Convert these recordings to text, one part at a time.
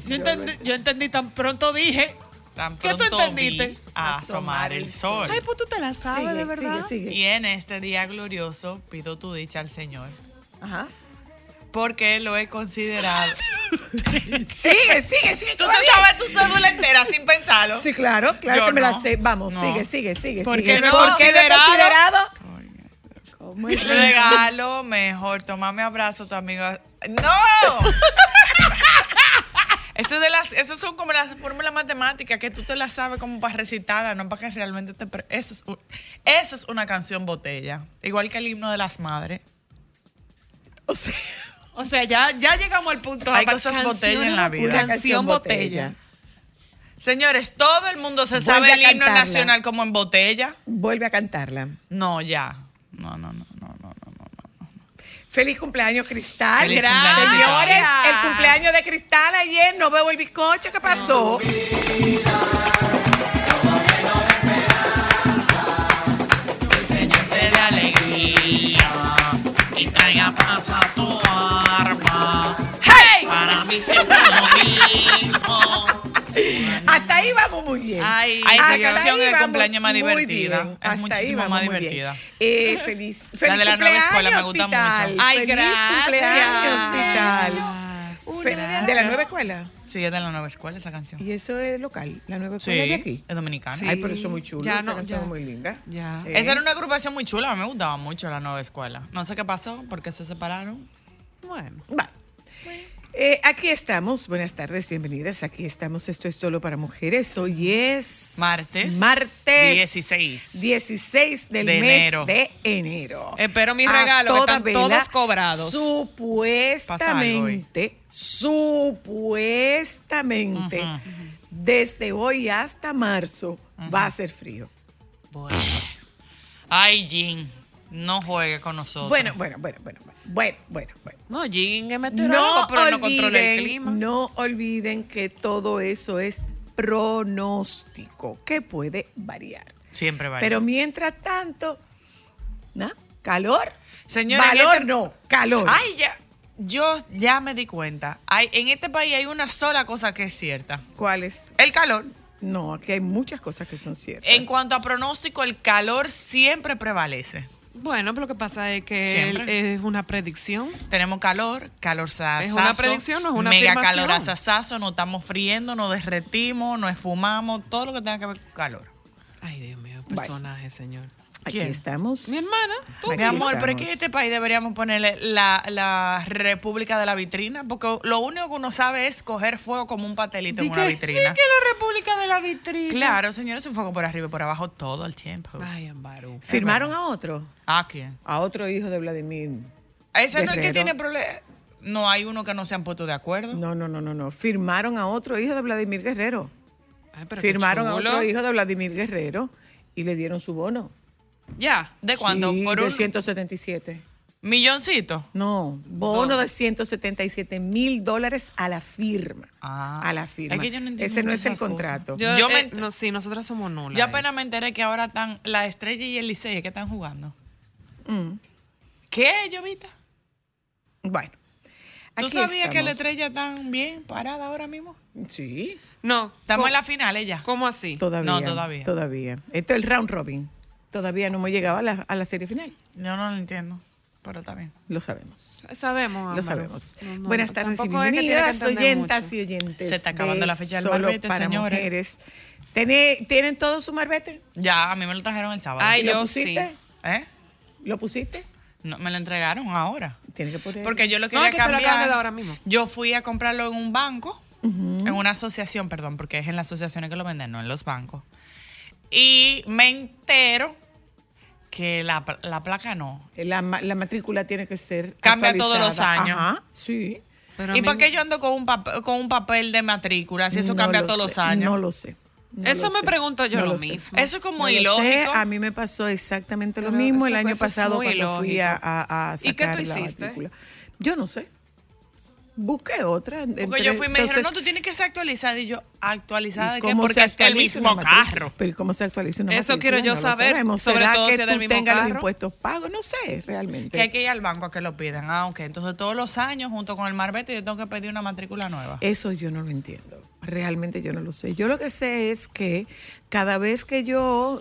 dice. Yo entendí, yo entendí tan pronto dije. Tan ¿Qué tú entendiste? vi a asomar el sol. Ay, pues tú te la sabes, Sigue, de verdad. sigue, sigue. Y en este día glorioso pido tu dicha al Señor. Ajá. Porque lo he considerado. Sigue, sigue, sigue. Tú te sabes tu cédula entera sin pensarlo. Sí, claro, claro Yo que me la sé. Vamos, No. sigue, sigue, sigue. ¿Por sigue. qué no ¿Por qué no he considerado? considerado? ¿Cómo es? Regalo mejor. Toma mi abrazo, tu amiga. ¡No! Eso, de las, eso son como las fórmulas matemáticas que tú te las sabes como para recitarla, no para que realmente te... pre- Eso es, un- eso es una canción botella. Igual que el himno de las madres. O sea, O sea, ya, ya llegamos al punto. Hay cosas botella en la vida. Canción, canción botella. Señores, todo el mundo se Vuelve sabe el himno cantarla. nacional como en botella. vuelve a cantarla. No, ya. No, no. no. Feliz cumpleaños, Cristal. Feliz Gracias. cumpleaños, Señores, el cumpleaños de Cristal ayer, no veo el bizcocho, ¿qué pasó? Y traiga paz a tu. ¡Hey! Para mí siempre lo mismo. Ahí vamos muy bien. Ay, Hasta esa canción ahí es el vamos cumpleaños más divertida. bien. Es Hasta muchísimo más divertida. Eh, feliz, La feliz de la nueva escuela me gusta Tital. mucho. Ay, feliz gracias. cumpleaños, Gracias. ¿De la nueva escuela? Sí, es de la nueva escuela esa canción. ¿Y eso es local? ¿La nueva Sí, escuela de aquí? es dominicana. Sí. Ay, pero eso es muy chulo. Ya esa no, canción ya. es muy linda. Ya. Eh, Esa era una agrupación muy chula, me gustaba mucho la nueva escuela. No sé qué pasó, porque se separaron. Bueno. Eh, aquí estamos. Buenas tardes, bienvenidas. Aquí estamos. Esto es solo para mujeres. Hoy es Martes. Martes 16. 16 del De mes enero. de enero. Espero regalos, que toda están todos cobrados. Supuestamente, supuestamente, desde hoy hasta marzo va a ser frío. Ay, Jean, no juegue con nosotros. Bueno, bueno, bueno, bueno, bueno, bueno, bueno. No, Jean es meteorólogo, No pero no controla el olviden, clima. no olviden que todo eso es pronóstico, que puede variar. Siempre va. Pero mientras tanto, ¿no? Calor. Señora, Valor este- no, calor. Ay, ya. Yo ya me di cuenta. Hay, en este país hay una sola cosa que es cierta. ¿Cuál es? El calor. No, aquí hay muchas cosas que son ciertas. En cuanto a pronóstico, el calor siempre prevalece. Bueno, pero lo que pasa es que es una predicción. Tenemos calor, calor sasazo. ¿Es una predicción o es una Mega afirmación? calor sasazo, nos estamos friendo, nos derretimos, nos esfumamos, todo lo que tenga que ver con calor. Ay, Dios mío, Bye. personaje, señor. Aquí ¿Quién? estamos. Mi hermana, tú. Mi amor, pero es que en estamos. este país deberíamos ponerle la, la República de la Vitrina, porque lo único que uno sabe es coger fuego como un pastelito en una vitrina. la República de la Vitrina? Claro, señores, un fuego por arriba y por abajo todo el tiempo. Ay, Amparo. Firmaron a otro, ¿A quién? a otro hijo de Vladimir. Ese no es el que tiene problemas. no hay uno que no se han puesto de acuerdo. No, no, no, no, no. Firmaron a otro hijo de Vladimir Guerrero. Ay, pero qué Firmaron a otro hijo de Vladimir Guerrero y le dieron su bono. Ya. ¿De cuánto? Sí, Por de un 177. milloncito. No, bono de 177 mil dólares a la firma. Ah. a la firma. Es que yo no entiendo Ese no es el cosas. contrato. Yo, Yo eh, me- no, sí, nosotras somos nulas. Yo apenas me enteré que ahora están la estrella y el Licey que están jugando. Mm, ¿Qué, Llovita? Bueno. ¿Tú aquí sabías que la estrella están bien parada ahora mismo? Sí, No. Estamos ¿cómo- en la final ella. ¿Cómo así? todavía. No, todavía. Todavía. Esto es el round robin. Todavía no hemos llegado a la, a la serie final. Yo no lo entiendo, pero está bien. Lo sabemos. Sabemos. Lo sabemos. No, no, Buenas tardes y tampoco es que tiene que bienvenidas, oyentas mucho. y oyentes. Se está acabando la fecha del Solo marbete, para señores. mujeres. ¿Tiene- ¿Tienen todo su marbete? Ya, a mí me lo trajeron el sábado. Ay, ¿Y lo yo pusiste? sí. ¿Eh? ¿Lo pusiste? No, me lo entregaron ahora. Tiene que poner. Porque yo lo No, quería es que se lo acaban de cambiar. dar ahora mismo. Yo fui a comprarlo en un banco, en una asociación, perdón, porque es en las asociaciones que lo venden, no en los bancos. Y me entero que la, la placa no. La, la matrícula tiene que ser. Cambia todos los años. Ajá, sí. Pero ¿Y por qué yo ando con un, pap- con un papel de matrícula si eso No cambia lo todos los sé, años? No lo sé. no Eso lo me sé, pregunto yo no lo sé. mismo. Eso es como No lo ilógico. sé, A mí me pasó exactamente lo Pero mismo el año eso es pasado cuando fui ilógico. a, a, a ¿Y qué tú sacar la hiciste? matrícula. Yo no sé. Busqué otra. Porque yo fui y me dijeron, entonces, no, tú tienes que ser actualizada. Y yo, ¿actualizada de ¿y qué? cómo Porque es el mismo carro. Pero ¿y ¿cómo se actualiza una Eso quiero yo No saber, sobre ¿Será todo que si es del tú mismo tengas los impuestos pagos? No sé, realmente. Que hay que ir al banco a que lo pidan. Ah, ok. Entonces todos los años, junto con el marbete, yo tengo que pedir una matrícula nueva. Eso yo no lo entiendo. Realmente yo no lo sé. Yo lo que sé es que cada vez que yo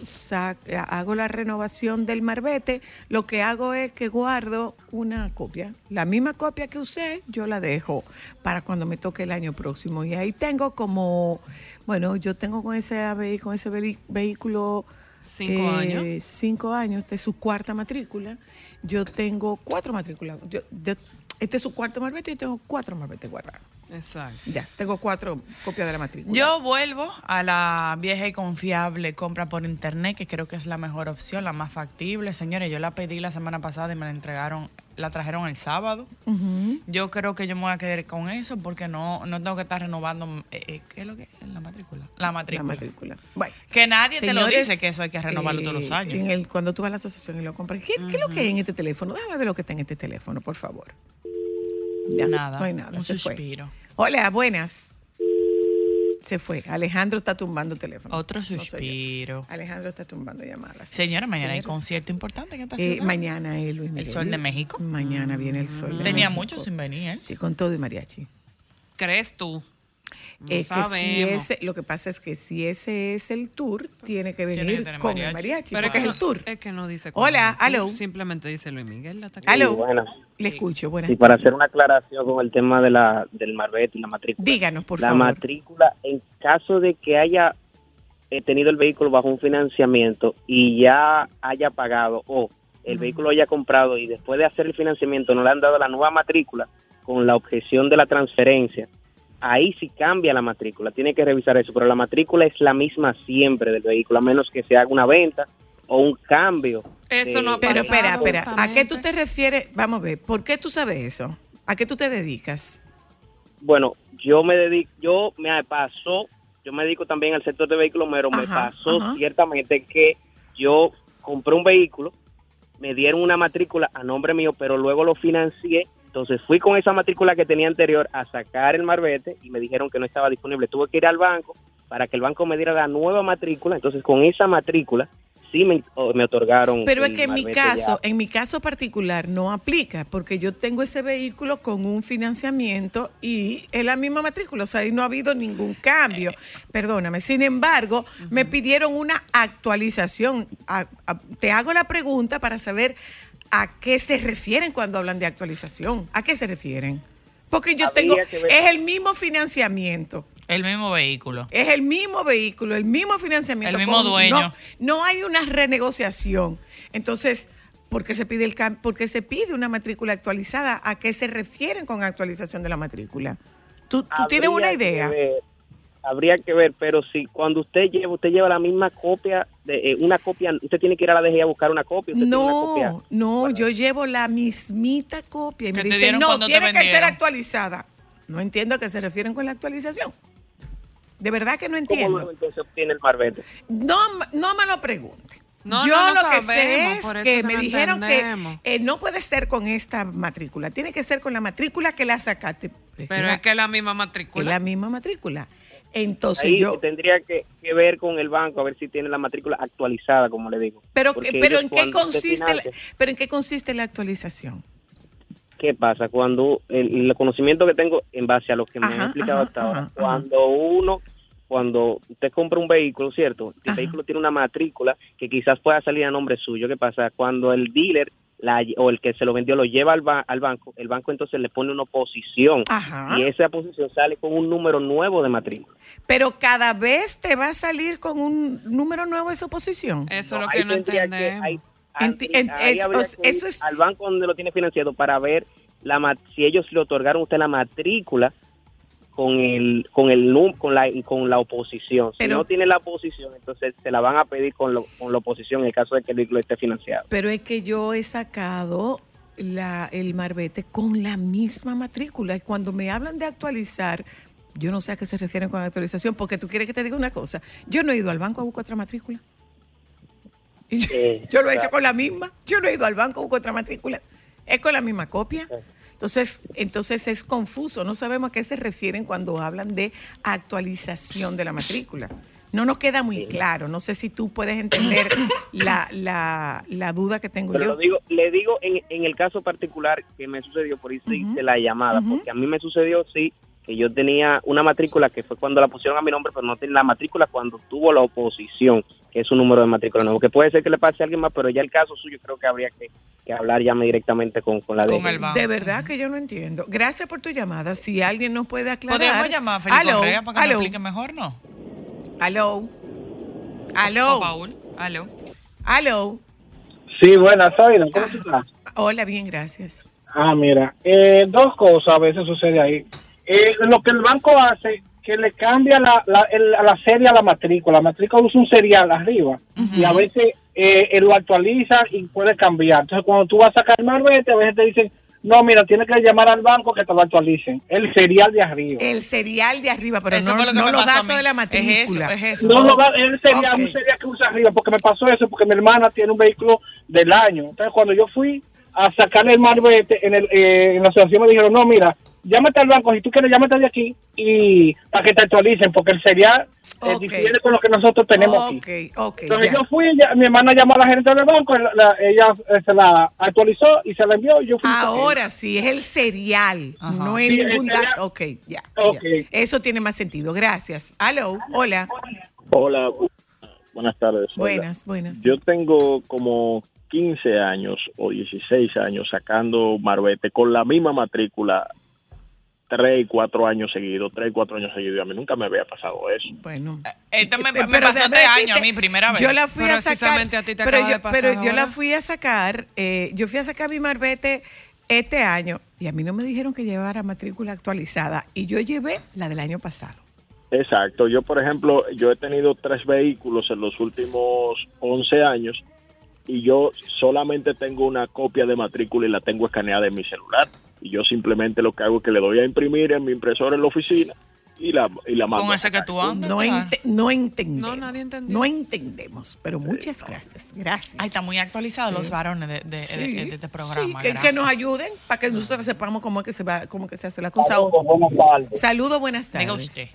hago la renovación del marbete, lo que hago es que guardo una copia. La misma copia que usé, yo la dejo para cuando me toque el año próximo. Y ahí tengo como, bueno, yo tengo con ese, con ese vehículo... Cinco años. Cinco años, esta es su cuarta matrícula. Yo tengo cuatro matrículas. Yo, yo- este es su cuarto marbete y yo tengo cuatro marbetes guardados. Exacto. Ya, tengo cuatro copias de la matrícula. Yo vuelvo a la vieja y confiable compra por internet, que creo que es la mejor opción, la más factible. Señores, yo la pedí la semana pasada y me la entregaron, la trajeron el sábado. Yo creo que yo me voy a quedar con eso porque no, no tengo que estar renovando. eh, eh, ¿Qué es lo que es? La matrícula. La La matrícula. matrícula. Bueno. Que nadie te lo Señores, dice que eso hay que renovarlo todos los eh, años. en el- cuando tú vas a la asociación y lo compras, ¿qué, qué es lo que hay en este teléfono? Déjame ver lo que está en este teléfono, por favor. Ya, Nada, No hay nada. un se fue. suspiro. Hola, buenas. Se fue. Alejandro está tumbando teléfono. Otro No suspiro. Alejandro está tumbando llamadas. Señora, mañana hay Señores, concierto importante en esta eh, ciudad. mañana es Luis Miguel. Sol de México. Mañana viene el sol de Tenía México. mucho sin venir. ¿eh? Sí, con todo y mariachi. ¿Crees tú? No Es que si ese, lo que pasa es que si ese es el tour, tiene que Tiene que venir con mariachi. el mariachi, Pero es que, es el tour. es que no dice Hola, aló. Simplemente dice Luis Miguel. la Aló, le escucho, buenas Y para hacer una aclaración con el tema de la, del marbete y la matrícula. Díganos, por la favor. matrícula, en caso de que haya eh, tenido el vehículo bajo un financiamiento y ya haya pagado o el vehículo haya comprado y después de hacer el financiamiento no le han dado la nueva matrícula con la objeción de la transferencia, ahí sí cambia la matrícula. Tiene que revisar eso, pero la matrícula es la misma siempre del vehículo, a menos que se haga una venta o un cambio. Eso no ha Pero espera, espera, ¿a qué tú te refieres? Vamos a ver, ¿por qué tú sabes eso? ¿A qué tú te dedicas? Bueno, yo me dedico, yo me pasó, yo me dedico también al sector de vehículos, pero me pasó ajá. ciertamente que yo compré un vehículo, me dieron una matrícula a nombre mío, pero luego lo financié. Entonces fui con esa matrícula que tenía anterior a sacar el marbete y me dijeron que no estaba disponible. Tuve que ir al banco para que el banco me diera la nueva matrícula. Entonces con esa matrícula sí me, me otorgaron. Pero es que en mi ya. caso, en mi caso particular no aplica, porque yo tengo ese vehículo con un financiamiento y es la misma matrícula, o sea, ahí no ha habido ningún cambio. Perdóname. Sin embargo, me pidieron una actualización. A- a- te hago la pregunta para saber a qué se refieren cuando hablan de actualización. ¿A qué se refieren? Porque yo Habría tengo, es el mismo financiamiento. El mismo vehículo. Es el mismo vehículo, el mismo financiamiento. El mismo dueño. No, no hay una renegociación. Entonces, ¿por qué se pide el cam- por qué se pide una matrícula actualizada? ¿A qué se refieren con actualización de la matrícula? ¿Tú, tú tienes una que idea? ver- habría que ver, pero si cuando usted lleva, usted lleva la misma copia, de eh, una copia, usted tiene que ir a la DGI a buscar una copia. Usted tiene una copia. No, no, yo llevo la mismita copia y me dicen, no, tiene que ser vendieron". actualizada. No entiendo a qué se refieren con la actualización. De verdad que no ¿Cómo entiendo. luego entonces obtiene el marbete? No, no me lo pregunte. No, Yo no, no lo que sé es que que me no dijeron entendemos. que eh, no puede ser con esta matrícula, tiene que ser con la matrícula que la sacaste. Pero es que es la misma es matrícula. la misma matrícula. Entonces Ahí yo, tendría que, que ver con el banco a ver si tiene la matrícula actualizada, como le digo. pero, que- pero en qué consiste, la, pero en qué consiste la actualización. ¿Qué pasa? Cuando el, el conocimiento que tengo en base a lo que me han explicado ajá, hasta ahora, ajá, cuando uno, cuando usted compra un vehículo, ¿cierto? El vehículo tiene una matrícula que quizás pueda salir a nombre suyo. ¿Qué pasa? Cuando el dealer la, o el que se lo vendió lo lleva al, ba- al banco, el banco entonces le pone una oposición Ajá. y esa posición sale con un número nuevo de matrícula. Pero cada vez te va a salir con un número nuevo esa oposición. Eso es lo que no que- entendemos. Enti- es- que eso es- al banco donde lo tiene financiado para ver la ma- si ellos le otorgaron a usted la matrícula con el con el con la con la oposición. Si no tiene la oposición, entonces se la van a pedir con, lo- con la oposición en el caso de que el vehículo esté financiado. Pero es que yo he sacado la, el marbete con la misma matrícula. Y cuando me hablan de actualizar, yo no sé a qué se refieren con actualización, porque tú quieres que te diga una cosa. Yo no he ido al banco a buscar otra matrícula. Y yo, Eh, yo lo he hecho claro. con la misma. Yo no he ido al banco a buscar otra matrícula. Es con la misma copia. Entonces, entonces es confuso. No sabemos a qué se refieren cuando hablan de actualización de la matrícula. No nos queda muy claro. No sé si tú puedes entender la, la, la duda que tengo Pero yo. lo digo, le digo en, en el caso particular que me sucedió, por eso hice la llamada, porque a mí me sucedió, sí, que yo tenía una matrícula que fue cuando la pusieron a mi nombre, pero no tenía la matrícula cuando tuvo la oposición, que es un número de matrícula nuevo, que puede ser que le pase a alguien más, pero ya el caso suyo creo que habría que, que hablar ya directamente con, con la Con. De verdad que yo no entiendo. Gracias por tu llamada. Si alguien nos puede aclarar. Podríamos llamar a Felipe Aló, Correa para que nos aló, explique mejor, ¿no? Aló. O Aló. Paul. Aló. Aló. Sí, buenas, Zaira, ¿cómo tú estás? Hola, bien, gracias. Ah, mira, eh, dos cosas a veces sucede ahí. Eh, lo que el banco hace, que le cambia la, la, el- la serie a la matrícula. La matrícula usa un serial arriba y a veces eh, él lo actualiza y puede cambiar. Entonces, cuando tú vas a sacar el marbete, a veces te dicen, no, mira, tienes que llamar al banco que te lo actualicen. El serial de arriba. El serial de arriba, pero Eso no, lo que no los datos de la Es matrícula. eso, es eso. No, no, va, él sería Ok. un serial que usa arriba, porque me pasó eso, porque mi hermana tiene un vehículo del año. Entonces, cuando yo fui a sacarle el marbete, en, el, eh, en la asociación me dijeron, no, mira, llámate al banco, si tú quieres, llámate de aquí y para que te actualicen, porque el serial eh, Ok. difiere con lo que nosotros tenemos aquí. Ok, ok. Entonces yo fui, ella- mi hermana llamó a la gerente del banco, la- la- ella eh, se la actualizó y se la envió. Y yo fui Ahora sí, es el serial, Ajá. no es Sí, ningún dato. Ok, ya, Ok. ya. Eso tiene más sentido. Gracias. Aló, hola. Hola, buenas tardes. Buenas, buenas. Yo tengo como 15 años o 16 años sacando marbete con la misma matrícula, 3 y 4 años seguidos, 3 y 4 años seguidos. y A mí nunca me había pasado eso. Bueno. Esto me, me pasó este año, a mí, primera vez. Yo la fui a sacar. Precisamente a ti te pero yo, de pasar pero yo la fui a sacar, eh, yo fui a sacar mi marbete este año y a mí no me dijeron que llevara matrícula actualizada y yo llevé la del año pasado. Exacto. Yo, por ejemplo, yo he tenido tres vehículos en los últimos 11 años y yo solamente tengo una copia de matrícula y la tengo escaneada en mi celular. Y yo simplemente lo que hago es que le doy a imprimir en mi impresora en la oficina y la, y la mando. Con ese que tú andas. No, ente- no entendemos. No, nadie entendió. No entendemos, pero muchas gracias. Gracias. Ay, están muy actualizados los varones de, de- de- Sí, de este programa. sí, que, que nos ayuden para que nosotros sepamos cómo es que se va, cómo es que se hace la cosa. Buenas tardes. Saludos, buenas Diga tardes. usted.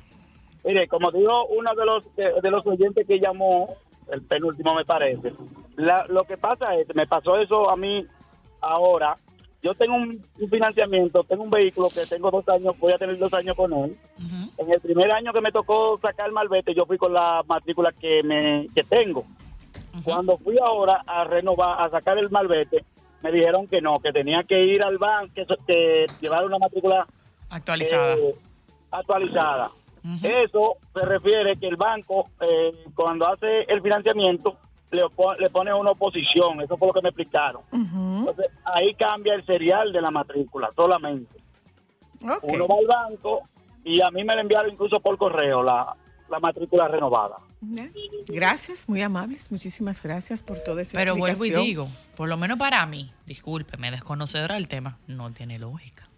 Mire, como dijo uno de los de, de los oyentes que llamó, el penúltimo me parece, la- lo que pasa es, me pasó eso a mí ahora, yo tengo un, un financiamiento, tengo un vehículo que tengo dos años, voy a tener dos años con él. En el primer año que me tocó sacar el malvete, yo fui con la matrícula que me que tengo. Cuando fui ahora a renovar, a sacar el malvete, me dijeron que no, que tenía que ir al banco, que, que llevar una matrícula Actualizada. eh, actualizada. Eso se refiere que el banco, eh, cuando hace el financiamiento, le, le pone una oposición. Eso fue lo que me explicaron. Ujú, Entonces, ahí cambia el serial de la matrícula solamente. ok. Uno va al banco y a mí me la enviaron incluso por correo la, la matrícula renovada. Gracias, muy amables. Muchísimas gracias por toda esa Pero vuelvo y digo, por lo menos para mí, discúlpeme, desconocedora del tema, no tiene lógica.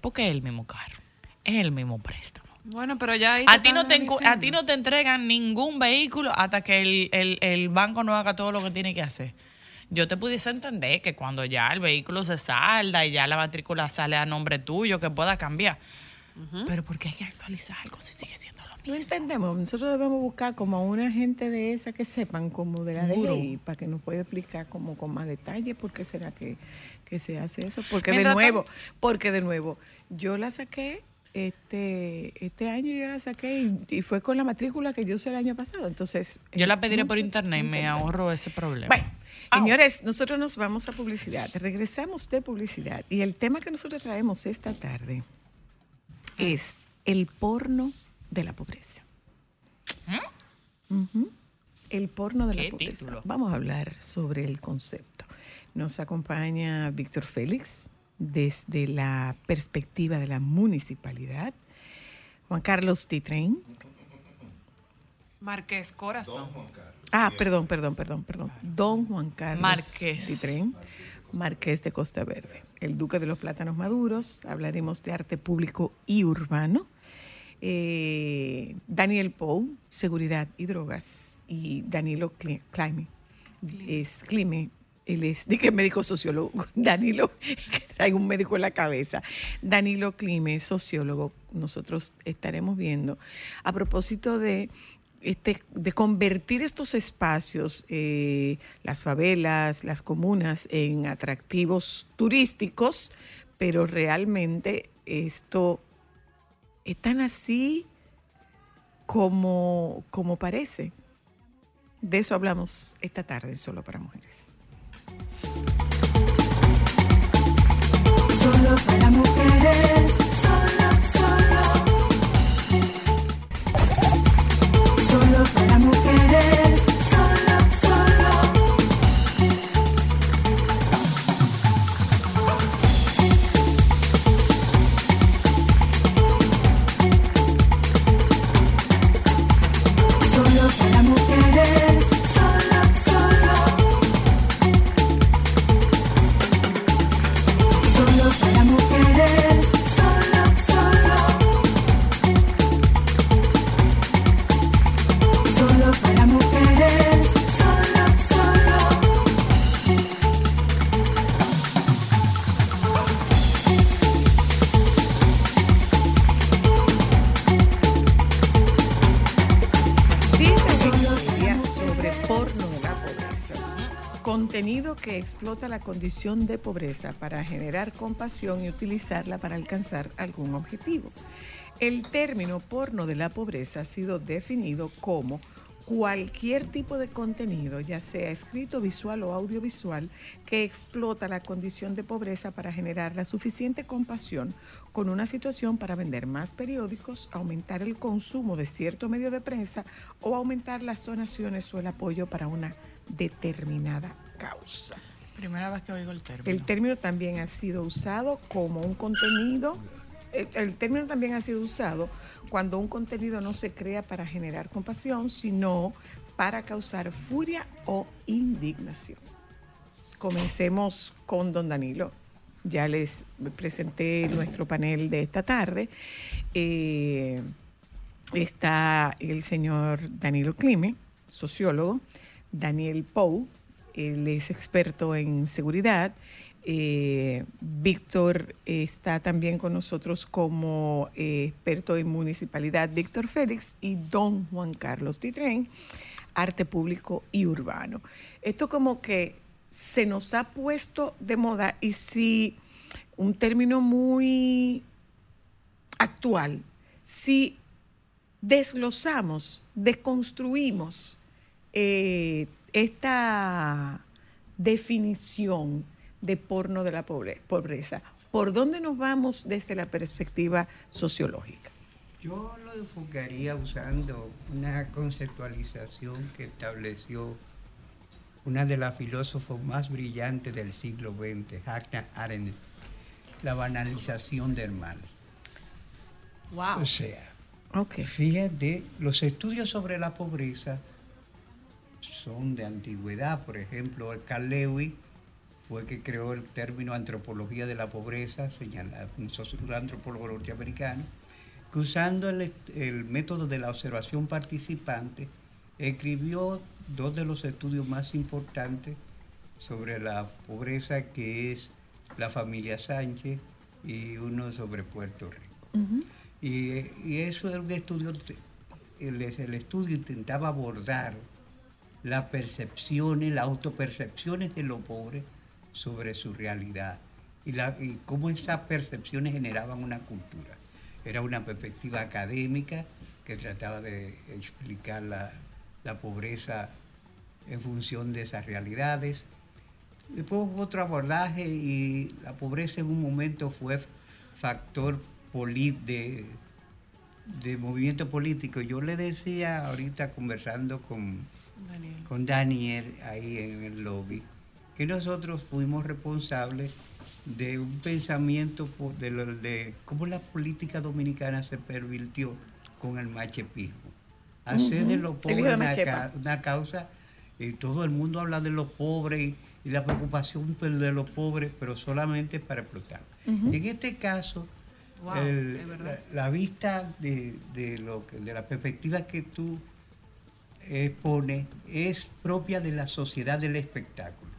Porque es el mismo carro, es el mismo préstamo. Bueno, pero ya ahí A ti, no te, a ti no te entregan ningún vehículo hasta que el, el- el banco no haga todo lo que tiene que hacer. Yo te pudiese entender que cuando ya el vehículo se salda y ya la matrícula sale a nombre tuyo, que pueda cambiar. Pero ¿por qué hay que actualizar algo si sigue siendo lo No mismo? entendemos. Nosotros debemos buscar como a una gente de esa que sepan como de la Gurú. ley para que nos pueda explicar como con más detalle por qué será que, que se hace eso. Porque de nuevo, porque de nuevo, yo la saqué este este año yo la saqué y, y fue con la matrícula que yo usé el año pasado. Entonces Yo la eh, pediré por internet y me ahorro ese problema. Bueno, Ah, señores, nosotros nos vamos a publicidad. Regresamos de publicidad y el tema que nosotros traemos esta tarde es el porno de la pobreza. Ujú. El porno de la ¿Qué pobreza. título? Vamos a hablar sobre el concepto. Nos acompaña Víctor Félix desde la perspectiva de la municipalidad. Juan Carlos Titrain. Marqués Corazón. Ah, perdón, perdón, perdón, perdón. Don Juan Carlos Marqués. Marqués de Costa Verde, el duque de los plátanos maduros. Hablaremos de arte público y urbano. Eh, Daniel Pou, seguridad y drogas. Y Danilo Cli- Clime, es Clime. Él es, de que médico sociólogo. Danilo, que trae un médico en la cabeza. Danilo Clime, sociólogo. Nosotros estaremos viendo. A propósito de este, de convertir estos espacios, eh, las favelas, las comunas, en atractivos turísticos, pero realmente esto es tan así como, como parece. De eso hablamos esta tarde Solo para Mujeres. Explota la condición de pobreza para generar compasión y utilizarla para alcanzar algún objetivo. El término porno de la pobreza ha sido definido como cualquier tipo de contenido, ya sea escrito, visual o audiovisual, que explota la condición de pobreza para generar la suficiente compasión con una situación para vender más periódicos, aumentar el consumo de cierto medio de prensa o aumentar las donaciones o el apoyo para una determinada causa. Primera vez que oigo el término. El término también ha sido usado como un contenido, el, término también ha sido usado cuando un contenido no se crea para generar compasión, sino para causar furia o indignación. Comencemos con don Danilo. Ya les presenté nuestro panel de esta tarde. Eh, está el señor Danilo Clime, sociólogo, Daniel Pou, él es experto en seguridad. Eh, Víctor está también con nosotros como eh, experto en municipalidad, Víctor Félix, y don Juan Carlos Titrén, arte público y urbano. Esto como que se nos ha puesto de moda y si un término muy actual, si desglosamos, desconstruimos eh, esta definición de porno de la pobre- pobreza, ¿por dónde nos vamos desde la perspectiva sociológica? Yo lo enfocaría usando una conceptualización que estableció una de las filósofos más brillantes del siglo XX, Hannah Arendt, la banalización del mal. Wow. O sea, Ok. Fíjate, los estudios sobre la pobreza son de antigüedad. Por ejemplo, el Carl Lewis fue el que creó el término antropología de la pobreza, señala un sociólogo antropólogo norteamericano, que usando el, el método de la observación participante, escribió dos de los estudios más importantes sobre la pobreza, que es la familia Sánchez y uno sobre Puerto Rico. Y, y eso es un estudio, el, el estudio intentaba abordar las percepciones, las autopercepciones de los pobres sobre su realidad y, cómo esas percepciones generaban una cultura. Era una perspectiva académica que trataba de explicar la, la pobreza en función de esas realidades. Después hubo otro abordaje y la pobreza en un momento fue factor de, de movimiento político. Yo le decía ahorita conversando con, con Daniel ahí en el lobby, que nosotros fuimos responsables de un pensamiento de, lo- de cómo la política dominicana se pervirtió con el machepismo. Hacer de los pobres de una, Machepa. ca- una causa, y todo el mundo habla de los pobres y, y la preocupación pues, de los pobres, pero solamente para explotar. En este caso, Wow, el- es verdad. la, la vista de, de lo que- de la perspectiva que tú expones es propia de la sociedad del espectáculo.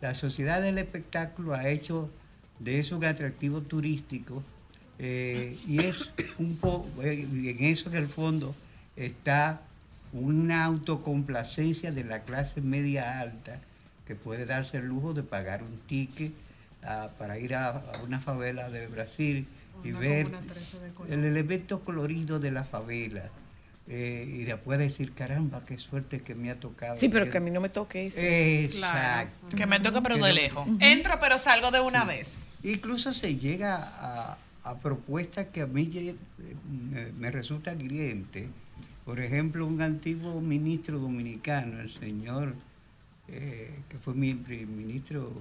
La sociedad del espectáculo ha hecho de eso un atractivo turístico eh, y es un poco, en eso en el fondo está una autocomplacencia de la clase media alta que puede darse el lujo de pagar un ticket ah, para ir a, a una favela de Brasil y Una ver comuna 13 de color. el elemento colorido de la favela eh, y después decir, caramba, qué suerte que me ha tocado. Sí, pero que a mí no me toque eso. Exacto. Que me toque, pero de lejos. Entro, pero salgo de una vez. Incluso se llega a, a propuestas que a mí ye- me, me resultan hirientes. Por ejemplo, un antiguo ministro dominicano, el señor, eh, que fue mi ministro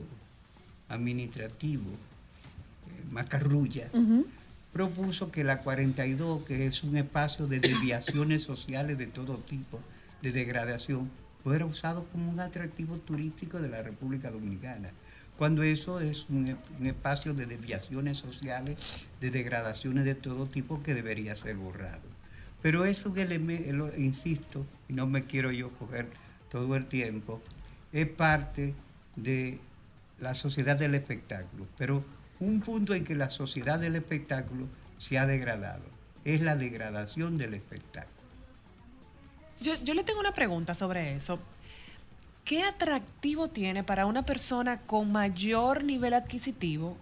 administrativo, eh, Macarrulla, propuso que la 42, que es un espacio de desviaciones sociales de todo tipo, de degradación, fuera usado como un atractivo turístico de la República Dominicana, cuando eso es un, e- espacio de desviaciones sociales, de degradaciones de todo tipo que debería ser borrado. Pero es un elemento, insisto, y no me quiero yo coger todo el tiempo, es parte de la sociedad del espectáculo. Pero un punto en que la sociedad del espectáculo se ha degradado es la degradación del espectáculo. Yo, yo le tengo una pregunta sobre eso. ¿Qué atractivo tiene para una persona con mayor nivel adquisitivo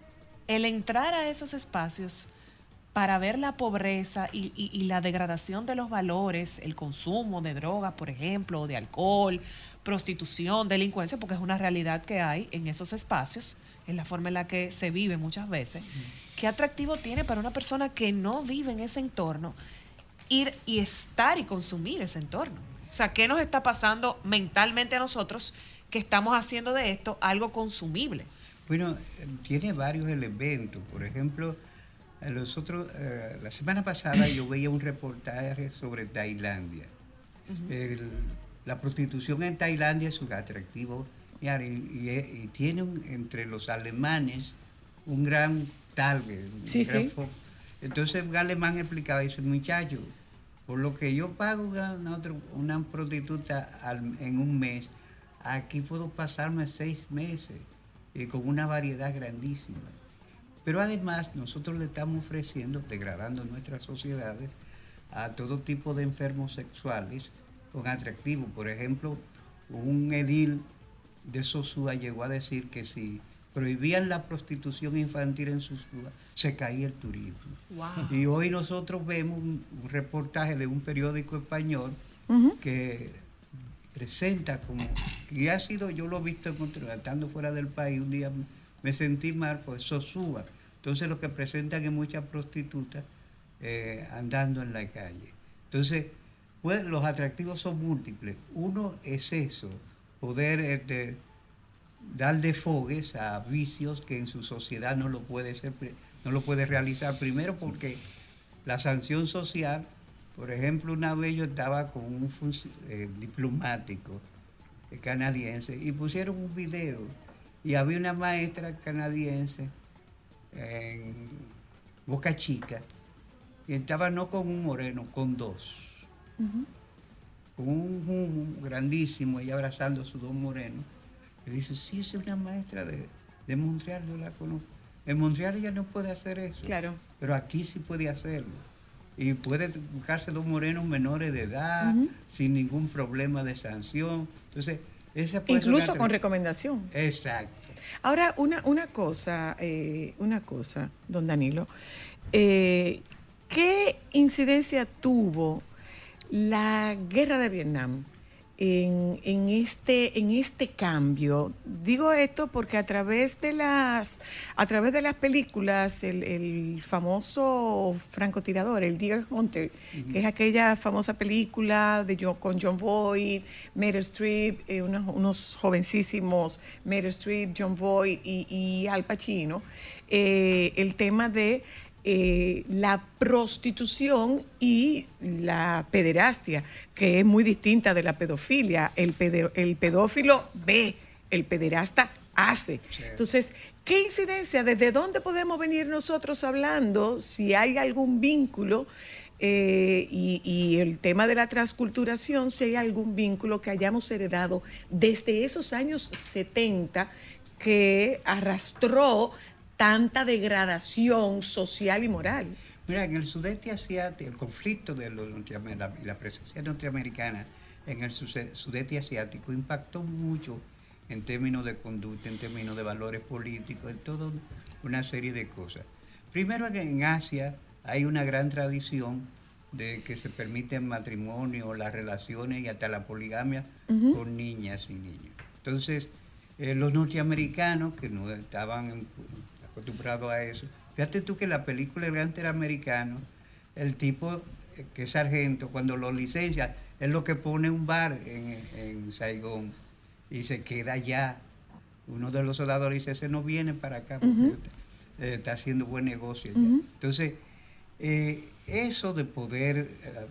el entrar a esos espacios para ver la pobreza y, y- la degradación de los valores, el consumo de drogas, por ejemplo, de alcohol, prostitución, delincuencia, porque es una realidad que hay en esos espacios, en la forma en la que se vive muchas veces? ¿Qué atractivo tiene para una persona que no vive en ese entorno ir y estar y consumir ese entorno. O sea, ¿qué nos está pasando mentalmente a nosotros que estamos haciendo de esto algo consumible? Bueno, eh, tiene varios elementos. Por ejemplo, los otros, eh, la semana pasada yo veía un reportaje sobre Tailandia. El- la prostitución en Tailandia es un atractivo y, y- y tiene un- entre los alemanes un gran target. un Sí, gran sí. Entonces un alemán explicaba, dice, muchacho, por lo que yo pago una, una prostituta al- en un mes, aquí puedo pasarme seis meses y con una variedad grandísima. Pero además nosotros le estamos ofreciendo, degradando nuestras sociedades, a todo tipo de enfermos sexuales con atractivo. Por ejemplo, un edil de Sosúa llegó a decir que si prohibían la prostitución infantil en Sosúa, se caía el turismo. Y hoy nosotros vemos un, un reportaje de un periódico español que presenta como, y ha sido, yo lo he visto estando fuera del país, un día me sentí mal, pues Sosúa. Entonces lo que presentan es muchas prostitutas eh, andando en la calle. Entonces, pues, los atractivos son múltiples. Uno es eso, poder este, dar desfogues a vicios que en su sociedad no lo puede ser, no lo puede realizar. Primero porque la sanción social Por ejemplo, una vez yo estaba con un eh, diplomático eh, canadiense y pusieron un video y había una maestra canadiense en Boca Chica y estaba no con un moreno, con dos. Con un, un grandísimo y abrazando a sus dos morenos. Y dice, sí, es una maestra de, de Montreal, yo la conozco. En Montreal ella no puede hacer eso. Claro. Pero aquí sí puede hacerlo. Y puede buscarse dos morenos menores de edad, sin ningún problema de sanción. Entonces, esa puede Incluso con recomendación. Exacto. Ahora, una, una cosa, eh, una cosa, don Danilo. Eh, ¿Qué incidencia tuvo la guerra de Vietnam en, en este, en este cambio? Digo esto porque a través de las, a través de las películas, el, el famoso francotirador, el Deer Hunter, que es aquella famosa película de con John Boyd, Meryl Streep, eh, unos, unos jovencísimos Meryl Streep, John Boyd y, y Al Pacino, eh, el tema de eh, la prostitución y la pederastia, que es muy distinta de la pedofilia. El, pede- el pedófilo ve, el pederasta hace. Entonces, ¿qué incidencia? ¿Desde dónde podemos venir nosotros hablando si hay algún vínculo? eh, y, y el tema de la transculturación, si hay algún vínculo que hayamos heredado desde esos años 70 que arrastró tanta degradación social y moral. Mira, en el sudeste asiático, el conflicto de los la, la presencia norteamericana en el sudeste asiático impactó mucho en términos de conducta, en términos de valores políticos, en toda una serie de cosas. Primero, en, en Asia hay una gran tradición de que se permiten matrimonio, las relaciones y hasta la poligamia con niñas y niños. Entonces, eh, los norteamericanos que no estaban acostumbrados a eso, fíjate tú que la película El Gran Interamericano, el tipo eh, que es sargento, cuando lo licencia, es lo que pone un bar en, en Saigón y se queda allá. Uno de los soldados le dice, ese no viene para acá porque eh, está haciendo buen negocio. allá". Ujú. Entonces, eh, eso de poder eh,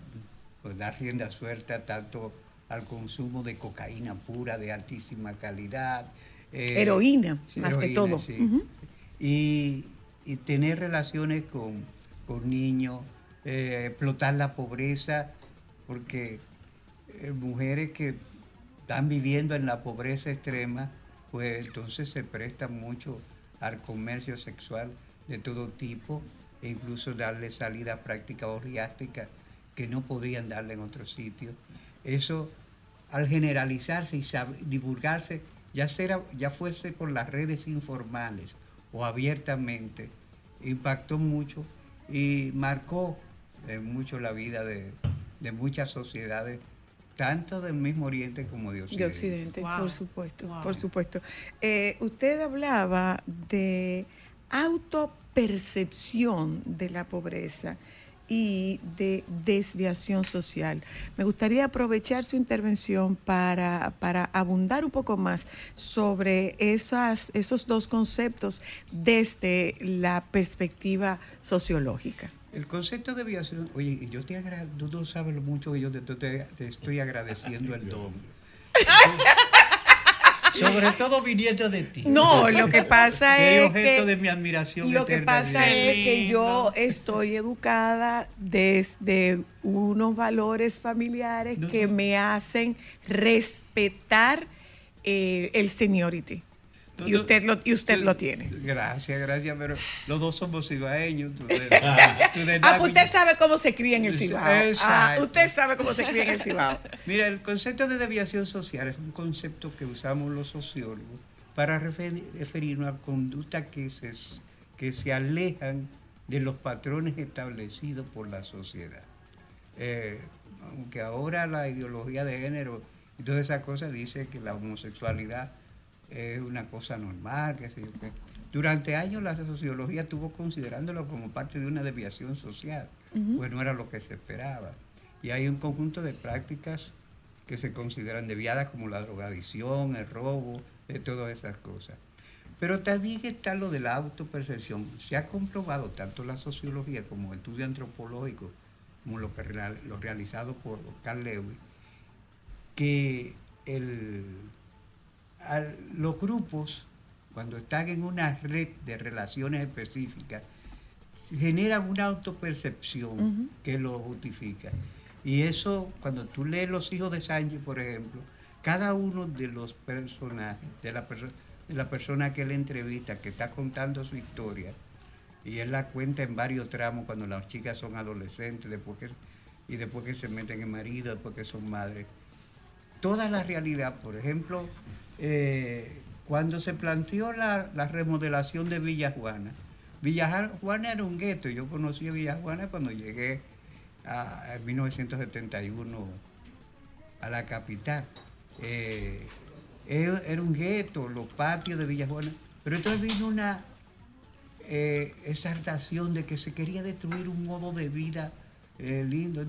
pues, dar rienda suelta tanto al consumo de cocaína pura de altísima calidad. eh, Heroína, más que heroína, todo. sí. Ujú. Y, tener relaciones con, con niños, eh, explotar la pobreza, porque eh, mujeres que están viviendo en la pobreza extrema, pues entonces se prestan mucho al comercio sexual de todo tipo e incluso darle salida a prácticas orgiásticas que no podían darle en otro sitio. Eso, al generalizarse y divulgarse, ya, sea, ya fuese por las redes informales o abiertamente, impactó mucho y marcó eh, mucho la vida de, de muchas sociedades, tanto del mismo Oriente como de Occidente. De Occidente, Wow. por supuesto, Wow. por supuesto. Eh, usted hablaba de autopercepción de la pobreza y de desviación social. Me gustaría aprovechar su intervención para, para abundar un poco más sobre esas, esos dos conceptos desde la perspectiva sociológica. El concepto de violación, oye, yo te agradezco, tú no sabes lo mucho que yo te, te- te estoy agradeciendo el don. Sobre todo viniendo de ti. No, lo que pasa es objeto que de mi admiración Lo que pasa es que yo estoy educada desde unos valores familiares que me hacen respetar eh, el seniority. Y usted lo, y usted lo tiene. Gracias, gracias, pero los dos somos cibaeños. tú de- tú de Ah, y usted sabe cómo se cría en el Cibao. Ah, usted sabe cómo se cría en el Cibao. Mira, el concepto de deviación social es un concepto que usamos los sociólogos para refer- referirnos a conductas que se, que se alejan de los patrones establecidos por la sociedad. Eh, aunque ahora la ideología de género y todas esas cosas dice que la homosexualidad es una cosa normal, qué sé yo qué. Durante años la sociología estuvo considerándolo como parte de una desviación social, pues no era lo que se esperaba. Y hay un conjunto de prácticas que se consideran desviadas como la drogadicción, el robo, de todas esas cosas. Pero también está lo de la autopercepción. Se ha comprobado tanto la sociología como el estudio antropológico como lo, que lo realizado por Carl Lewis, que el, al- los grupos, cuando están en una red de relaciones específicas, generan una autopercepción que lo justifica. Y eso, cuando tú lees Los Hijos de Sánchez, por ejemplo, cada uno de los personajes, de la, perso- de la persona que él entrevista, que está contando su historia, y él la cuenta en varios tramos cuando las chicas son adolescentes, después que, y después que se meten en marido, después que son madres. Toda la realidad, por ejemplo, eh, cuando se planteó la, la remodelación de Villa Juana, Villa Juana era un gueto, yo conocí a Villa Juana cuando llegué a, en 1971 a la capital. Eh, era un gueto, los patios de Villa Juana, pero entonces vino una eh, exaltación de que se quería destruir un modo de vida lindo.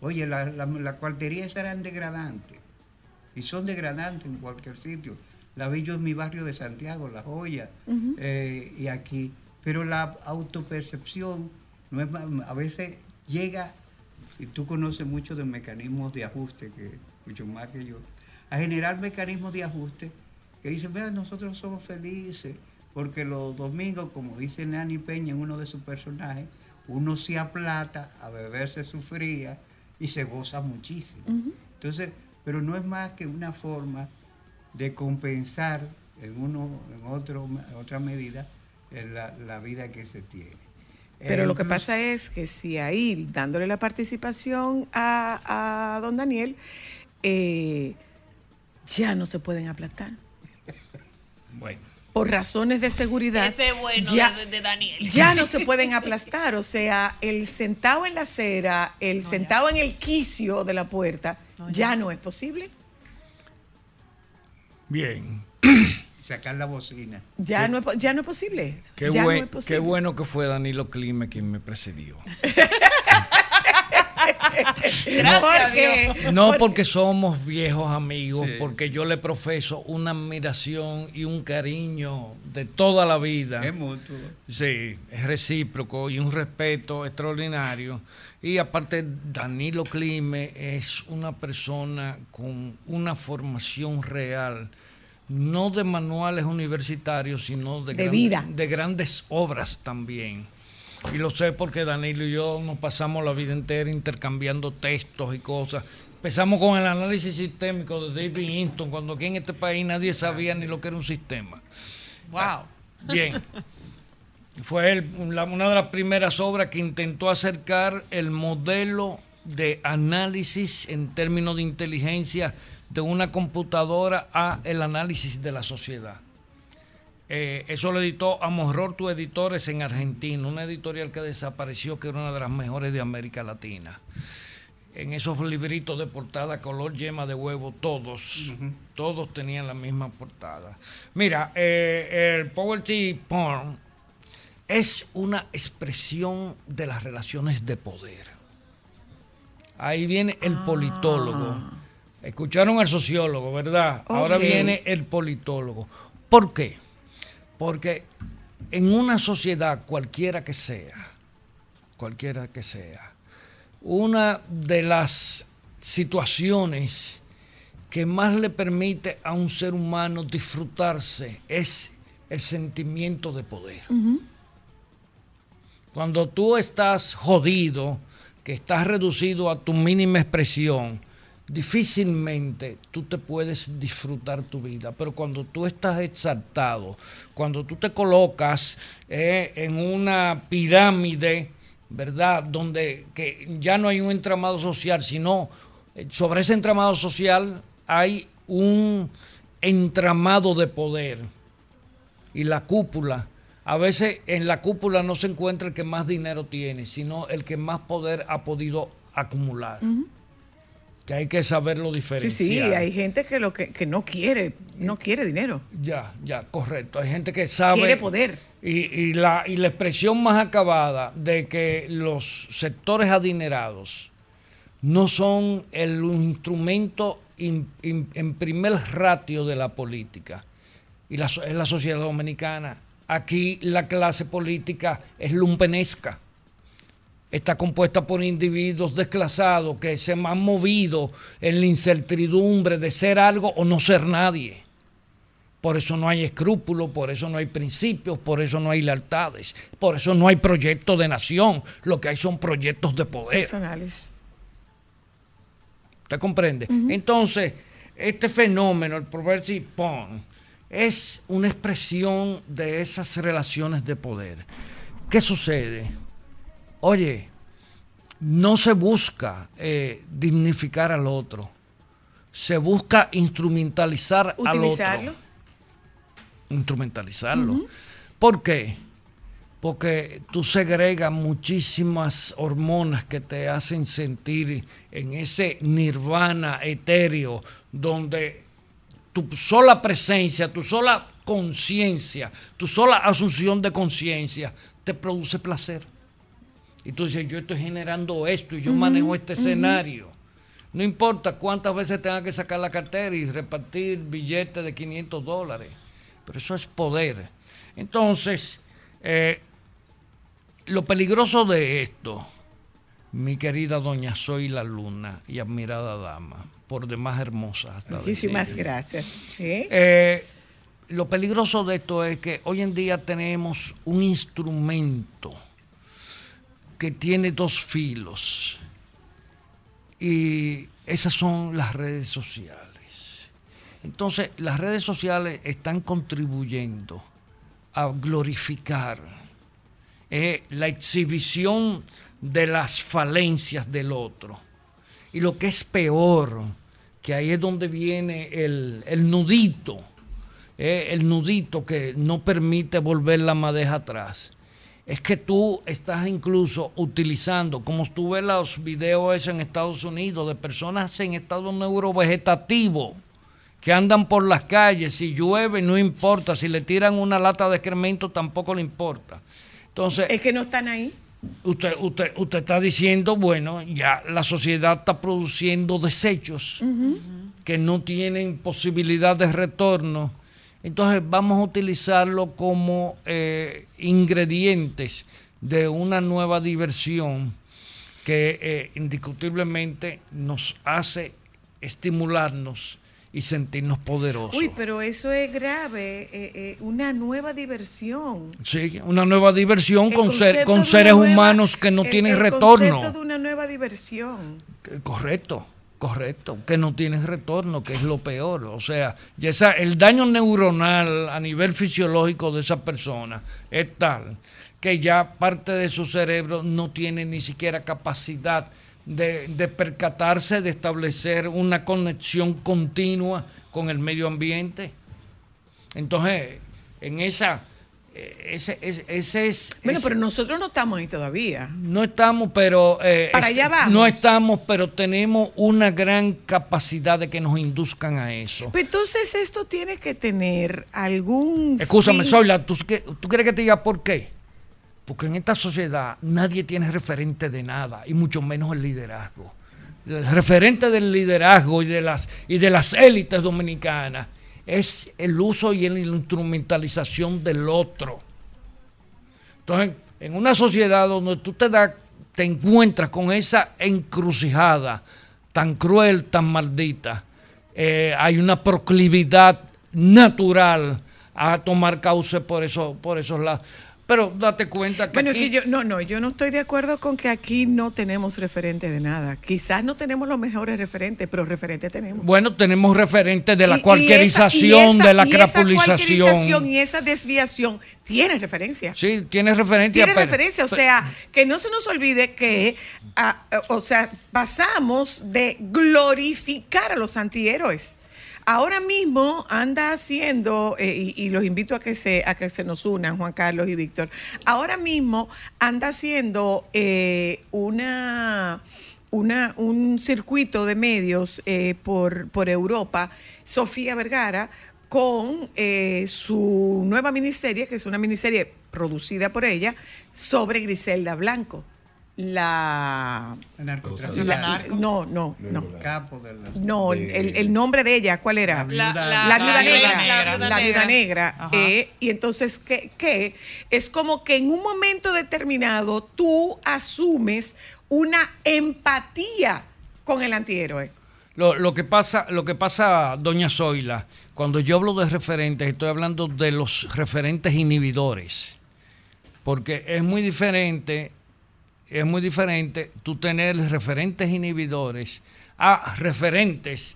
Oye, las la, las cuarterías eran degradantes y son degradantes en cualquier sitio. La vi yo en mi barrio de Santiago, La Joya, eh, y aquí. Pero la autopercepción no es a veces llega, y tú conoces mucho de mecanismos de ajuste, que mucho más que yo, a generar mecanismos de ajuste que dicen, vean, nosotros somos felices, porque los domingos, como dice Nani Peña en uno de sus personajes, uno se aplata a beberse su fría y se goza muchísimo. Entonces, pero no es más que una forma de compensar en uno, en otro, en otra medida, en la, la vida que se tiene. Pero Eh, lo que pasa es que si ahí, dándole la participación a, a don Daniel, eh, ya no se pueden aplastar. Bueno. Por razones de seguridad. Ese bueno ya, de, de Daniel. ya no se pueden aplastar. O sea, el sentado en la acera, el sentado en el quicio de la puerta, ya no es posible. Bien. Sacar la bocina. Ya, no es, ya no es posible. Qué, ya buen- no es posible. qué bueno que fue Danilo Clime quien me precedió. No Porque- porque somos viejos amigos, Sí. porque yo le profeso una admiración y un cariño de toda la vida. Es mutuo. Sí, es recíproco y un respeto extraordinario. Y aparte, Danilo Clime es una persona con una formación real, no de manuales universitarios, sino de, De gran- vida. de grandes obras también. Y lo sé porque Danilo y yo nos pasamos la vida entera intercambiando textos y cosas. Empezamos con el análisis sistémico de David Hinton, cuando aquí en este país nadie sabía ni lo que era un sistema. Wow. Bien. Fue el- la- una de las primeras obras que intentó acercar el modelo de análisis en términos de inteligencia de una computadora a el análisis de la sociedad. Eh, eso lo editó Amorrortu Editores en Argentina, una editorial que desapareció, que era una de las mejores de América Latina. En esos libritos de portada color yema de huevo, todos, todos tenían la misma portada. Mira, eh, el poverty porn es una expresión de las relaciones de poder. Ahí viene el politólogo. Escucharon al sociólogo, ¿verdad? Ahora viene el politólogo. ¿Por qué? Porque en una sociedad cualquiera que sea, cualquiera que sea, una de las situaciones que más le permite a un ser humano disfrutarse es el sentimiento de poder. Cuando tú estás jodido, que estás reducido a tu mínima expresión, difícilmente tú te puedes disfrutar tu vida. Pero cuando tú estás exaltado, cuando tú te colocas eh, en una pirámide, ¿verdad? Donde que ya no hay un entramado social, sino eh, sobre ese entramado social hay un entramado de poder y la cúpula. A veces en la cúpula no se encuentra el que más dinero tiene, sino el que más poder ha podido acumular. Que hay que saberlo Sí, diferenciar. sí, hay gente que lo que, que no quiere, no quiere dinero. Ya, ya, correcto. Hay gente que sabe. Quiere poder. Y, y la, y la expresión más acabada de que los sectores adinerados no son el instrumento in- in- en primer ratio de la política. Y la, es la sociedad dominicana. Aquí la clase política es lumpenesca. Está compuesta por individuos desclasados que se han movido en la incertidumbre de ser algo o no ser nadie. Por eso no hay escrúpulos, por eso no hay principios, por eso no hay lealtades, por eso no hay proyectos de nación. Lo que hay son proyectos de poder. Personales. ¿Usted comprende? Entonces, este fenómeno, el progressive porn, es una expresión de esas relaciones de poder. ¿Qué sucede? Oye, no se busca eh, dignificar al otro, se busca instrumentalizar al Utilizarlo. otro. Instrumentalizarlo. ¿Por qué? Porque tú segregas muchísimas hormonas que te hacen sentir en ese nirvana etéreo donde tu sola presencia, tu sola conciencia, tu sola asunción de conciencia te produce placer. Y tú dices, yo estoy generando esto y yo manejo este escenario. No importa cuántas veces tenga que sacar la cartera y repartir billetes de 500 dólares, pero eso es poder. Entonces, eh, lo peligroso de esto, mi querida doña Soy la Luna y admirada dama, por demás hermosa. hasta Muchísimas gracias. ¿Eh? Eh, lo peligroso de esto es que hoy en día tenemos un instrumento que tiene dos filos y esas son las redes sociales. Entonces, las redes sociales están contribuyendo a glorificar eh, la exhibición de las falencias del otro. Y lo que es peor, que ahí es donde viene el, el nudito, eh, el nudito que no permite volver la madeja atrás. Es que tú estás incluso utilizando, como tú ves los videos esos en Estados Unidos, de personas en estado neurovegetativo que andan por las calles, si llueve no importa, si le tiran una lata de excremento tampoco le importa. Entonces, Es que no están ahí. usted, usted, usted está diciendo, bueno, ya la sociedad está produciendo desechos que no tienen posibilidad de retorno. Entonces vamos a utilizarlo como eh, ingredientes de una nueva diversión que eh, indiscutiblemente nos hace estimularnos y sentirnos poderosos. Uy, pero eso es grave. eh, eh, una nueva diversión. Sí, una nueva diversión El con, ser- con seres nueva- humanos que no el- tienen el retorno. concepto de una nueva diversión. Correcto, correcto, que no tienes retorno, que es lo peor. O sea, ya esa- el daño neuronal a nivel fisiológico de esa persona es tal que ya parte de su cerebro no tiene ni siquiera capacidad de, de percatarse, de establecer una conexión continua con el medio ambiente. Entonces, en esa... eh, Ese, ese, ese es... Bueno, ese- pero nosotros no estamos ahí todavía. no estamos, pero... eh, Para allá vamos. No estamos, pero tenemos una gran capacidad de que nos induzcan a eso. Pero entonces esto tiene que tener algún. Escúchame, fin- Zoila, ¿tú, ¿tú quieres que te diga por qué? Porque en esta sociedad nadie tiene referente de nada, y mucho menos el liderazgo. El referente del liderazgo y de las, y de las élites dominicanas es el uso y la instrumentalización del otro. Entonces, en una sociedad donde tú te, da- te encuentras con esa encrucijada tan cruel, tan maldita, eh, hay una proclividad natural a tomar cauce por, eso, por esos lados. Pero date cuenta que Bueno, aquí- es que yo, no, no, yo no estoy de acuerdo con que aquí no tenemos referente de nada. Quizás no tenemos los mejores referentes, pero referentes tenemos. bueno, tenemos referentes de la Y- y cualquierización, esa- y esa- de la y crapulización. y esa desviación tiene referencia. Sí, tiene referencia. Tiene pero- referencia, o pero- sea, que no se nos olvide que, ah, eh, o sea, pasamos de glorificar a los antihéroes. Ahora mismo anda haciendo, eh, y, los invito a que, se, a que se nos unan, Juan Carlos y Víctor, ahora mismo anda haciendo eh, una, una, un circuito de medios eh, por, por Europa, Sofía Vergara, con eh, su nueva miniserie, que es una miniserie producida por ella, sobre Griselda Blanco. La, El narcotraficante. la- no, no, no. Capo de la- No, de- el, el nombre de ella, ¿cuál era? La- La, la- viuda la negra. La viuda negra. Eh, y entonces, ¿qué, ¿qué? Es como que en un momento determinado tú asumes una empatía con el antihéroe. Lo, lo que pasa, lo que pasa, doña Zoila, cuando yo hablo de referentes, estoy hablando de los referentes inhibidores. Porque es muy diferente, es muy diferente tú tener referentes inhibidores a referentes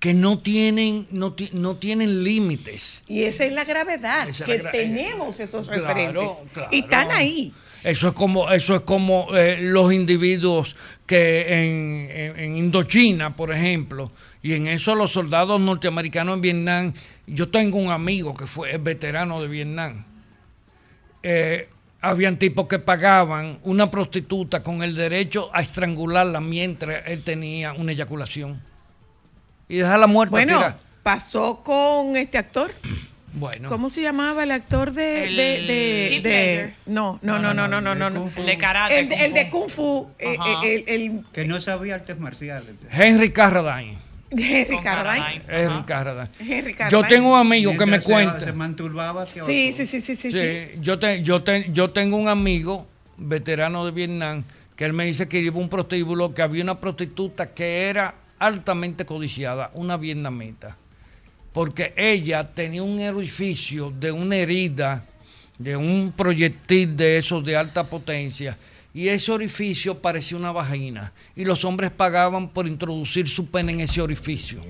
que no tienen, no, ti- no tienen límites. Y esa es la gravedad, Esa que la gra- tenemos esos Claro, referentes. claro. Y están ahí. Eso es como, eso es como eh, los individuos que en, en- en Indochina, por ejemplo, y en eso los soldados norteamericanos en Vietnam, yo tengo un amigo que fue veterano de Vietnam. Eh, habían tipos que pagaban una prostituta con el derecho a estrangularla mientras él tenía una eyaculación. Y dejarla muerta. Bueno, pasó con este actor. Bueno. ¿Cómo se llamaba el actor de... El de, de- de- no, no, no, no, no, no, no. no. El de karate. El, de- Kung el de Fu. Kung Fu. eh, eh, el, el- Que no sabía artes marciales. Henry Carradine. Henry Carradine. Henry Carradine. Henry Yo tengo un amigo que me cuenta. Se manturbaba Sí, sí, sí, sí, sí, sí. Sí, yo, te- yo, te- yo tengo un amigo veterano de Vietnam que él me dice que iba a un prostíbulo que había una prostituta que era altamente codiciada, una vietnamita, porque ella tenía un orificio de una herida, de un proyectil de esos de alta potencia, y ese orificio parecía una vagina, y los hombres pagaban por introducir su pene en ese orificio,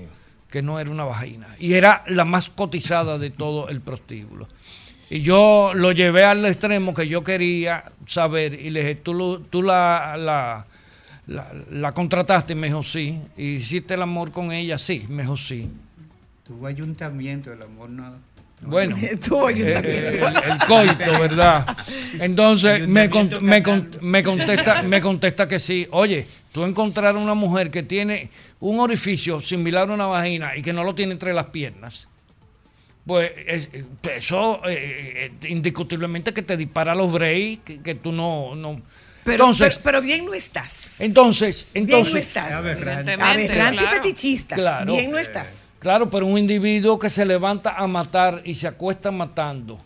que no era una vagina, y era la más cotizada de todo el prostíbulo. Y yo lo llevé al extremo que yo quería saber y le dije, ¿tú, lo- tú la, la, la, la contrataste? Y me dijo, sí. ¿Y hiciste el amor con ella? Sí, me dijo, sí. Tuvo ayuntamiento, el amor no. No- Bueno, eh, ayuntamiento. eh, el, el coito, ¿verdad? Entonces me, con- me, con- me contesta, me contesta que sí. Oye, tú encontrar una mujer que tiene un orificio similar a una vagina y que no lo tiene entre las piernas, pues es- eso eh, indiscutiblemente que te dispara los breaks, que, que tú no... no. Pero, entonces, pero, pero bien no estás. entonces, bien no entonces, estás. Es aberrante. Aberrante claro. fetichista. Claro. Bien no estás. Claro, pero un individuo que se levanta a matar y se acuesta matando.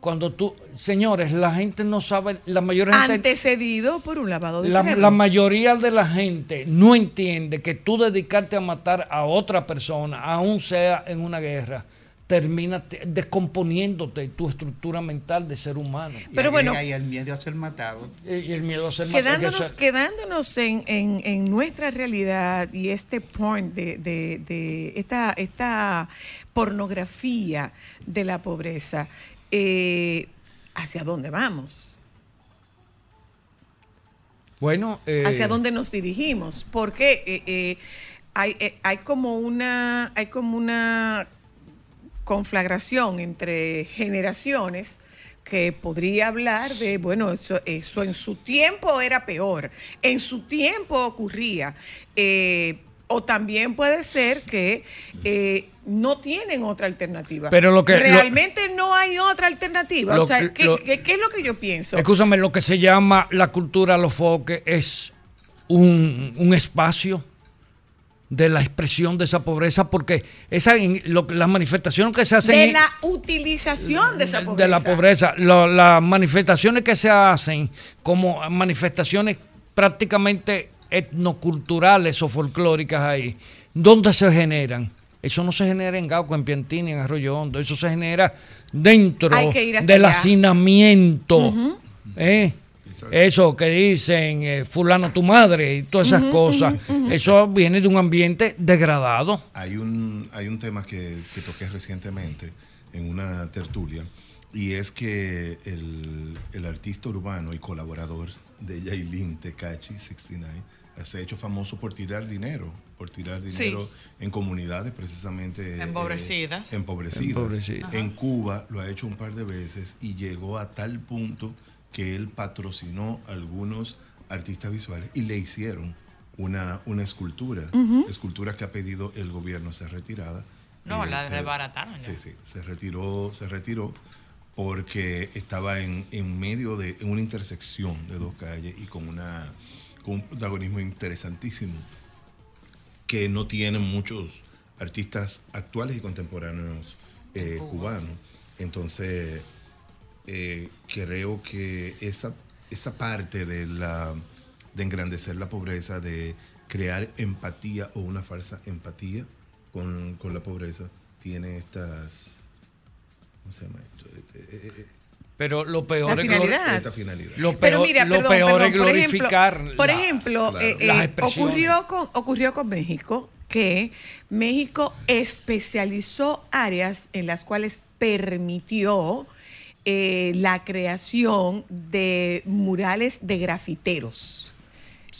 Cuando tú, señores, la gente no sabe, la mayoría gente, Antecedido por un lavado de la, cerebro. la mayoría de la gente no entiende que tú dedicarte a matar a otra persona, aún sea en una guerra, termina te- descomponiéndote tu estructura mental de ser humano. Y Pero ahí bueno. hay el miedo a ser matado. Y, y el miedo a ser matado. Quedándonos, que quedándonos en, en- en nuestra realidad y este point de, de- de esta, esta pornografía de la pobreza, eh, ¿hacia dónde vamos? Bueno, eh, ¿Hacia dónde nos dirigimos? Porque eh, eh, hay, eh, hay como una, hay como una conflagración entre generaciones que podría hablar de, bueno, eso, eso en su tiempo era peor, en su tiempo ocurría. Eh, o también puede ser que eh, no tienen otra alternativa. Pero lo que- lo- Realmente no hay otra alternativa. Lo o sea, que- ¿qué, lo- qué- qué es lo que yo pienso? Escúchame, lo que se llama la cultura a los foques es un, un espacio de la expresión de esa pobreza, porque esa, lo que- las manifestaciones que se hacen de la utilización de esa de pobreza. la pobreza, lo- las manifestaciones que se hacen como manifestaciones prácticamente etnoculturales o folclóricas ahí, ¿dónde se generan? Eso no se genera en Gauco, en Piantini, en Arroyo Hondo, eso se genera dentro del allá. hacinamiento. ¿eh? Eso que dicen, eh, fulano tu madre y todas esas cosas, eso viene de un ambiente degradado. Hay un, hay un tema que, que toqué recientemente en una tertulia y es que el, el artista urbano y colaborador de Yailin Tecachi 69 se ha hecho famoso por tirar dinero, por tirar Sí. dinero en comunidades precisamente eh. Empobrecidas. En Cuba lo ha hecho un par de veces y llegó a tal punto que él patrocinó algunos artistas visuales y le hicieron una, una escultura, escultura que ha pedido el gobierno ser retirada. No, Eh, la se- desbarataron ya. Sí, sí, se retiró, se retiró porque estaba en, en medio de en una intersección de dos calles y con, una, con un protagonismo interesantísimo que no tienen muchos artistas actuales y contemporáneos eh, cubanos. Entonces, eh, creo que esa, esa parte de, la, de engrandecer la pobreza, de crear empatía o una falsa empatía con, con la pobreza, tiene estas... ¿Cómo se llama esto? Eh, eh, eh, Pero lo peor La es finalidad. esta finalidad. Lo Pero peor, mira, lo perdón, peor perdón, es por glorificar. ejemplo, por la- ejemplo, claro, eh, las eh, expresiones. ocurrió con ocurrió con México que México especializó áreas en las cuales permitió eh, la creación de murales de grafiteros.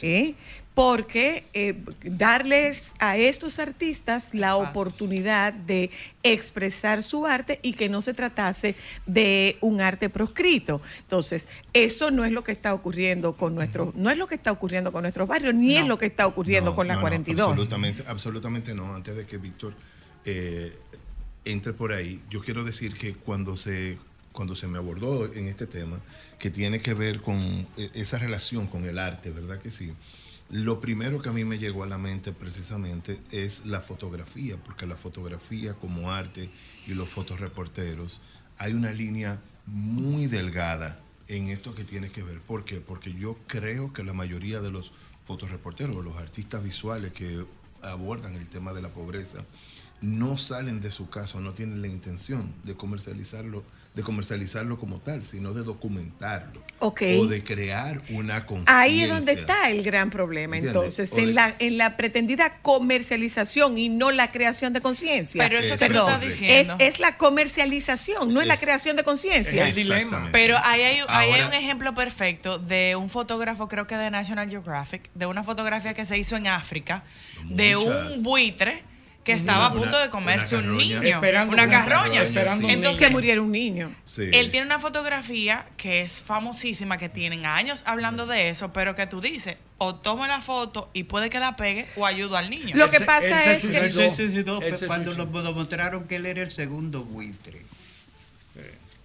¿eh? Porque eh, darles a estos artistas la oportunidad de expresar su arte y que no se tratase de un arte proscrito. Entonces, eso no es lo que está ocurriendo con nuestros, no es lo que está ocurriendo con nuestros barrios, ni es lo que está ocurriendo No, con la no, no, 42. absolutamente, absolutamente no. Antes de que Víctor eh, entre por ahí, yo quiero decir que cuando se, cuando se me abordó en este tema, que tiene que ver con eh, esa relación con el arte, ¿verdad que sí? Lo primero que a mí me llegó a la mente precisamente es la fotografía, porque la fotografía como arte y los fotoreporteros, hay una línea muy delgada en esto que tiene que ver. ¿Por qué? Porque yo creo que la mayoría de los fotoreporteros, los artistas visuales que abordan el tema de la pobreza, no salen de su casa, no tienen la intención de comercializarlo, de comercializarlo como tal, sino de documentarlo. O de crear una conciencia. Ahí es donde está el gran problema, ¿Entiendes? entonces, de- en la, en la pretendida comercialización y no la creación de conciencia. Pero eso que tú tú estás es- es, diciendo. es la comercialización, no es la creación de conciencia. el dilema. Pero ahí hay, ahí hay un ejemplo perfecto de un fotógrafo, creo que de National Geographic, de una fotografía que se hizo en África, de un buitre que estaba a punto de una comerse un niño. Esperando una una carroña. esperando sí. Entonces, que muriera un niño. Sí. Él tiene una fotografía que es famosísima, que tienen años hablando de eso, pero que tú dices, o tomo la foto y puede que la pegue o ayudo al niño. Lo que se- pasa es que- Él se suicidó cuando lo demostraron que él era el segundo buitre.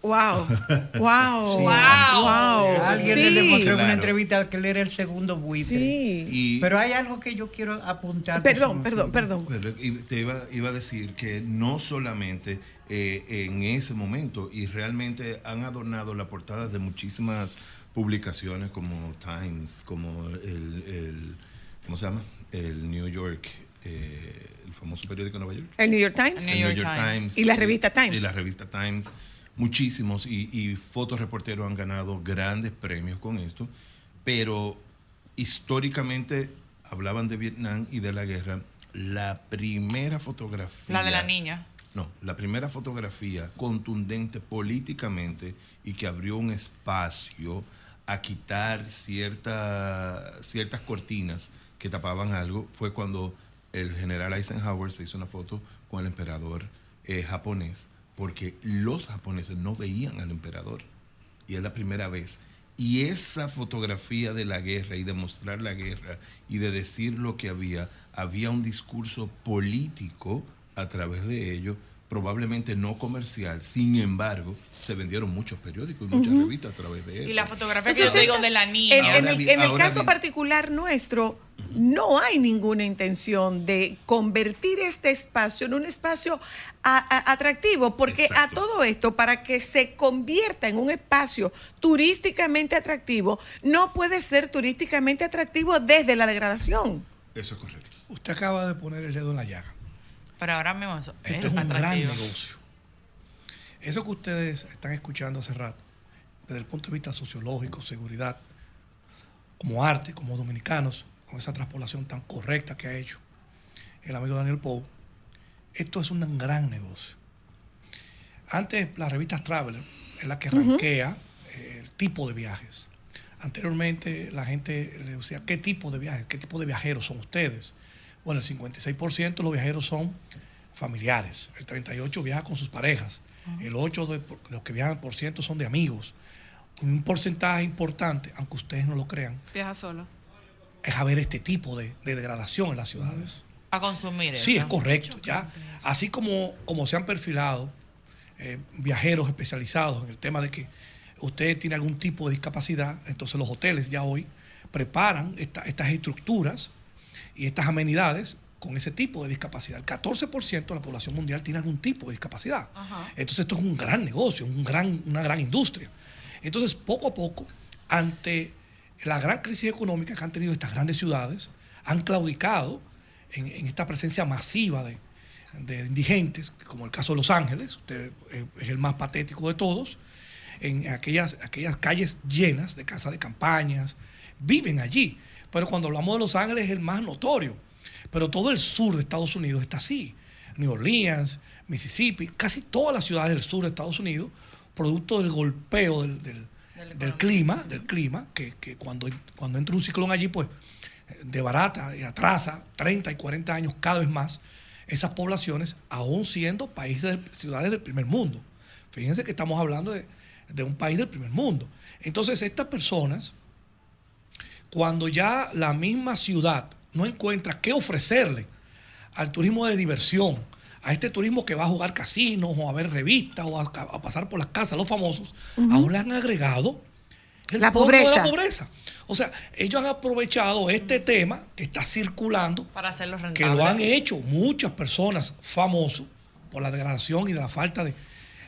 Wow, wow, Wow. wow. Alguien le Sí, demostró en Claro. una entrevista que él era el segundo buitre. sí. Y- Pero hay algo que yo quiero apuntar. Perdón, perdón, perdón. Y te iba, iba a decir que no solamente eh, en ese momento, y realmente han adornado la portada de muchísimas publicaciones como Times, como el, el- ¿cómo se llama? El New York, eh, el famoso periódico de Nueva York. El New York Times. El New York Times. Y la revista Times. Y la revista Times. Muchísimos y, y fotoreporteros han ganado grandes premios con esto, pero históricamente hablaban de Vietnam y de la guerra. La primera fotografía. La de la niña. No, la primera fotografía contundente políticamente y que abrió un espacio a quitar cierta- ciertas cortinas que tapaban algo fue cuando el general Eisenhower se hizo una foto con el emperador eh, japonés, porque los japoneses no veían al emperador. Y es la primera vez. Y esa fotografía de la guerra y de mostrar la guerra y de decir lo que había, había un discurso político a través de ello, probablemente no comercial. Sin embargo, se vendieron muchos periódicos y muchas revistas a través de eso. Y la fotografía que yo digo de la niña. En, en el, en el caso bien. particular nuestro, no hay ninguna intención de convertir este espacio en un espacio a- a- atractivo, porque a todo esto, para que se convierta en un espacio turísticamente atractivo, no puede ser turísticamente atractivo desde la degradación. Eso es correcto. Usted acaba de poner el dedo en la llaga. Pero ahora mismo eso es, Esto es un gran negocio. Eso que ustedes están escuchando hace rato, desde el punto de vista sociológico, seguridad, como arte, como dominicanos, con esa transpolación tan correcta que ha hecho el amigo Daniel Pou, esto es un gran negocio. Antes la revista Traveler es la que ranquea eh, el tipo de viajes. Anteriormente la gente le decía, ¿qué tipo de viajes? ¿Qué tipo de viajeros son ustedes? Bueno, el 56% de los viajeros son familiares, el 38% viaja con sus parejas, el 8% de, de los que viajan por ciento son de amigos. Un porcentaje importante, aunque ustedes no lo crean, Viaja solo. es haber este tipo de, de degradación en las ciudades. A consumir eso. Sí, es correcto, ya. Así como, como se han perfilado eh, viajeros especializados en el tema de que usted tiene algún tipo de discapacidad, entonces los hoteles ya hoy preparan esta- estas estructuras y estas amenidades con ese tipo de discapacidad. El 14% de la población mundial tiene algún tipo de discapacidad. Entonces esto es un gran negocio, un gran, una gran industria. Entonces, poco a poco, ante la gran crisis económica que han tenido estas grandes ciudades, han claudicado en, en esta presencia masiva de, de indigentes, como el caso de Los Ángeles, usted eh, es el más patético de todos, en aquellas, aquellas calles llenas de casas de campañas, viven allí. Pero cuando hablamos de Los Ángeles es el más notorio. Pero todo el sur de Estados Unidos está así. New Orleans, Mississippi, casi todas las ciudades del sur de Estados Unidos, producto del golpeo del, del- del clima, del clima, que, que cuando, cuando entra un ciclón allí, pues debarata y atrasa 30 y 40 años cada vez más esas poblaciones, aún siendo países, ciudades del primer mundo. Fíjense que estamos hablando de, de un país del primer mundo. Entonces, estas personas, cuando ya la misma ciudad no encuentra qué ofrecerle al turismo de diversión, a este turismo que va a jugar casinos o a ver revistas o a, a pasar por las casas, los famosos, Ujú. aún le han agregado el La polvo de pobreza. la pobreza. O sea, ellos han aprovechado este tema que está circulando Para hacerlo que lo han hecho muchas personas famosos por la degradación y la falta de,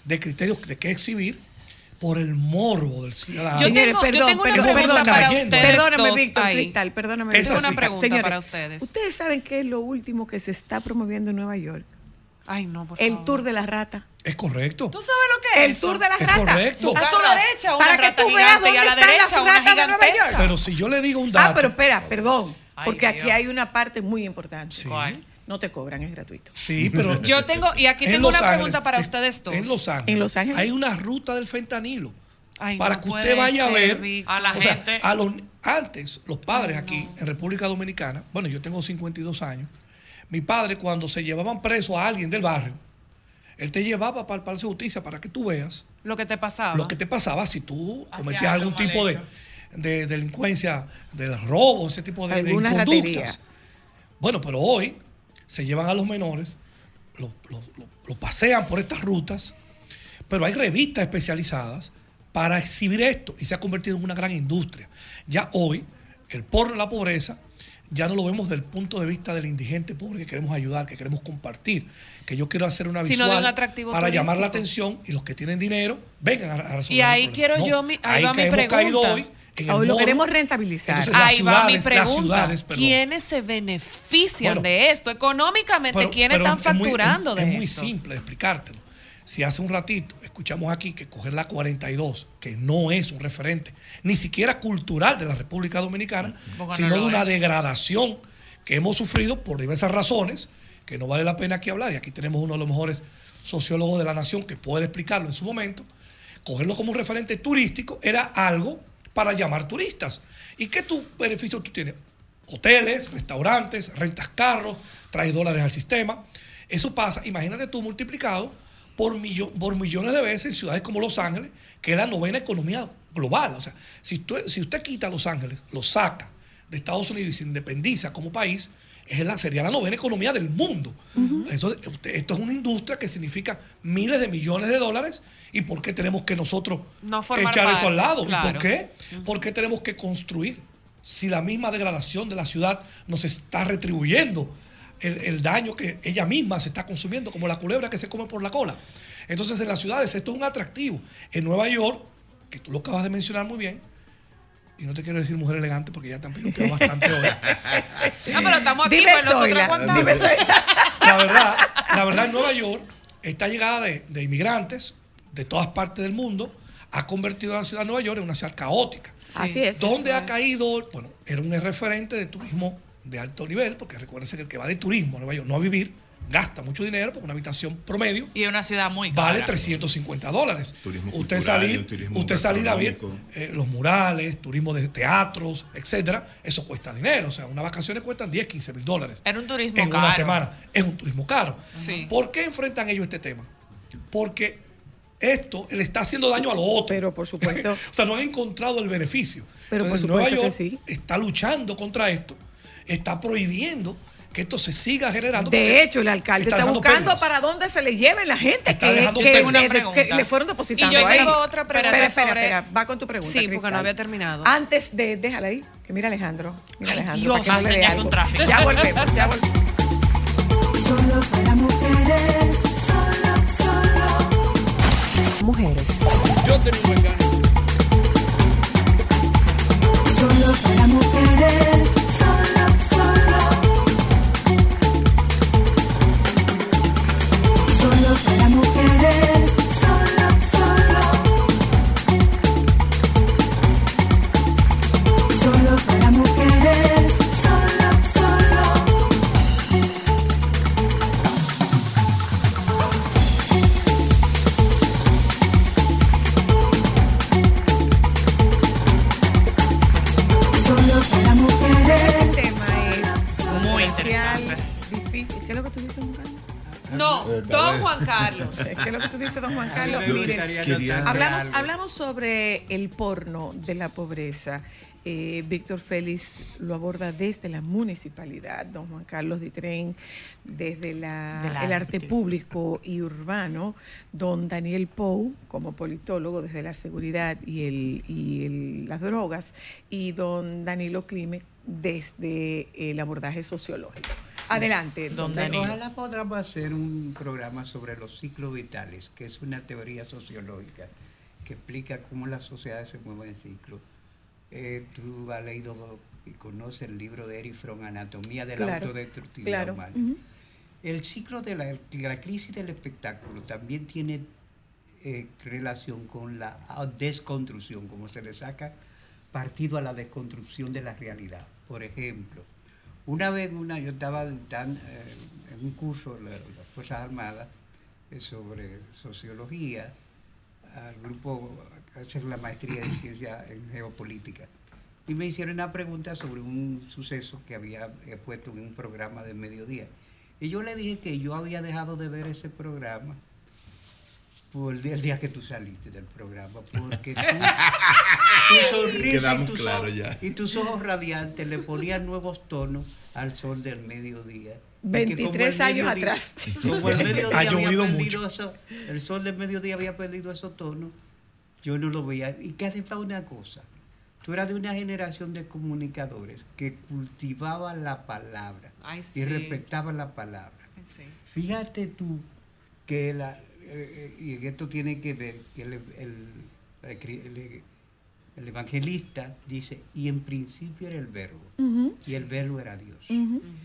de criterios de qué exhibir por el morbo del ciudadano. Yo Señores, tengo- yo perdón, tengo una perdón, pregunta perdón, para ustedes Perdóname, Víctor ahí. Cristal, perdóname. Es. Una pregunta Señores, para ustedes. Ustedes saben qué es lo último que se está promoviendo en Nueva York. Ay, no, por El favor. tour de la rata. Es correcto. ¿Tú sabes lo que es? El eso? tour de la Es rata. correcto. A su derecha, una Para que rata tú veas y dónde a la están derecha las una ratas de Nueva gigantesca. York. Pero si yo le digo un dato. Ah, pero espera, perdón. Ay, porque aquí hay una parte muy importante. Sí. No te cobran, es gratuito. Sí, pero. Yo tengo, y aquí en tengo una Ángeles, pregunta para es- ustedes dos. En Los Ángeles. En Los Ángeles. Hay una ruta del fentanilo. Ay, para no que usted vaya a ver. A la o sea, gente. a los, antes, los padres aquí en República Dominicana, bueno, yo tengo 52 años. Mi padre, cuando se llevaban preso a alguien del barrio, él te llevaba para el Palacio de Justicia para que tú veas Lo que te pasaba. lo que te pasaba si tú cometías algún tipo de, de delincuencia, del robo, ese tipo de, de inconductas. ratería. Bueno, pero hoy se llevan a los menores, los los- los- los pasean por estas rutas, pero hay revistas especializadas para exhibir esto y se ha convertido en una gran industria. Ya hoy, el porno la pobreza ya no lo vemos del punto de vista del indigente pobre que queremos ayudar, que queremos compartir, que yo quiero hacer una visual un para llamar la atención y los que tienen dinero vengan a, resolver Y ahí el quiero yo mi- ahí ahí va mi que hemos caído pregunta. hoy en el Hoy lo queremos rentabilizar. Entonces, Ahí va mi pregunta. ciudades. ¿Quiénes se benefician Bueno, de esto? Económicamente, Pero- ¿quiénes pero están es muy- facturando es, de es muy esto? simple de explicártelo. Si hace un ratito escuchamos aquí que coger la 42, que no es un referente ni siquiera cultural de la República Dominicana, Porque no sino de una es. degradación que hemos sufrido por diversas razones, que no vale la pena aquí hablar, y aquí tenemos uno de los mejores sociólogos de la nación que puede explicarlo en su momento, cogerlo como un referente turístico era algo para llamar turistas. ¿Y qué tu beneficio tú tienes? Hoteles, restaurantes, rentas carros, traes dólares al sistema. Eso pasa, imagínate tú multiplicado por, por millones de veces en ciudades como Los Ángeles, que es la novena economía global. O sea, si, tú- si usted quita a Los Ángeles, lo saca de Estados Unidos y se independiza como país, es la, sería la novena economía del mundo. Eso- esto es una industria que significa miles de millones de dólares. ¿Y por qué tenemos que nosotros No echar eso al lado? ¿Y por qué? ¿Por qué tenemos que construir? Si la misma degradación de la ciudad nos está retribuyendo el, el daño que ella misma se está consumiendo, como la culebra que se come por la cola. Entonces, en las ciudades esto es un atractivo. En Nueva York, que tú lo acabas de mencionar muy bien, y no te quiero decir mujer elegante porque ya te han bastante hoy. No, pero estamos aquí, Dime pues nosotros aguantamos. La verdad, la verdad, en Nueva York, esta llegada de, de inmigrantes de todas partes del mundo ha convertido a la ciudad de Nueva York en una ciudad caótica. Así es. ¿Dónde ha caído? Bueno, era un referente de turismo de alto nivel, porque recuérdense que el que va de turismo a Nueva York, no a vivir, gasta mucho dinero, porque una habitación promedio Y es una ciudad muy cara. vale 350 dólares. Turismo usted cultural, salir, usted salir a ver eh, los murales, turismo de teatros, etcétera, eso cuesta dinero. O sea, unas vacaciones cuestan 10, 15 mil dólares Era un turismo en caro. una semana. Es un turismo caro. Sí. ¿Por qué enfrentan ellos este tema? Porque esto le está haciendo daño a lo otro. Pero por supuesto. o sea, no han encontrado el beneficio. Pero por Nueva supuesto York que sí. está luchando contra esto, está prohibiendo que esto se siga generando. De hecho, el alcalde está, buscando pérdidas. para dónde se le lleven la gente Está que, dejando que le, Una pregunta. que le fueron depositando Y yo ahí. tengo otra pregunta Espera, espera, sobre- espera, va con tu pregunta. Sí, porque no había terminado. Antes de, déjala ahí, que mira Alejandro, mira Ay, Alejandro, Dios, para que no le dé señal algo. con tráfico. Ya volvemos, ya volvemos. Solo para mujeres, Mujeres. Yo tenía un solo para mujeres, No, Eh, don dale. Juan Carlos. ¿Qué es lo que tú dices, don Juan Carlos? Yo Mire, que- quería- Hablamos, hablamos sobre el porno de la pobreza. Eh, Víctor Félix lo aborda desde la municipalidad, don Juan Carlos Ditren desde la- el arte arte. público y urbano, don Daniel Pou como politólogo desde la seguridad y, el, y el- las drogas, y don Danilo Clime desde el abordaje sociológico. Adelante, don Danilo. Ojalá podamos hacer un programa sobre los ciclos vitales, que es una teoría sociológica que explica cómo las sociedades se mueven en ciclos. Eh, tú has leído y conoces el libro de Eric Fromm, Anatomía de la Claro, autodestructividad claro. humana. El ciclo de la, la crisis del espectáculo también tiene eh, relación con la desconstrucción, como se le saca partido a la desconstrucción de la realidad. Por ejemplo, una vez una, yo estaba dan- eh, en un curso de la- las Fuerzas Armadas eh, sobre sociología, al grupo a hacer la maestría de ciencia en geopolítica. Y me hicieron una pregunta sobre un suceso que había eh, puesto en un programa de mediodía. Y yo le dije que yo había dejado de ver ese programa por el día, el día que tú saliste del programa, porque tú, tu sonrisa y tus, ojos, ya. y tus ojos radiantes le ponían nuevos tonos al sol del mediodía. Y que 23 como el años mediodía- atrás. Como el mediodía Ha había llovido perdido mucho. eso- el sol del mediodía había perdido esos tonos, yo no lo veía. Y que hace para una cosa. Tú eras de una generación de comunicadores que cultivaban la palabra Ay, y sí. respetaban la palabra. Sí. Fíjate tú que la, eh, y esto tiene que ver que el, el- el- el evangelista dice, y en principio era el verbo, y el verbo era Dios.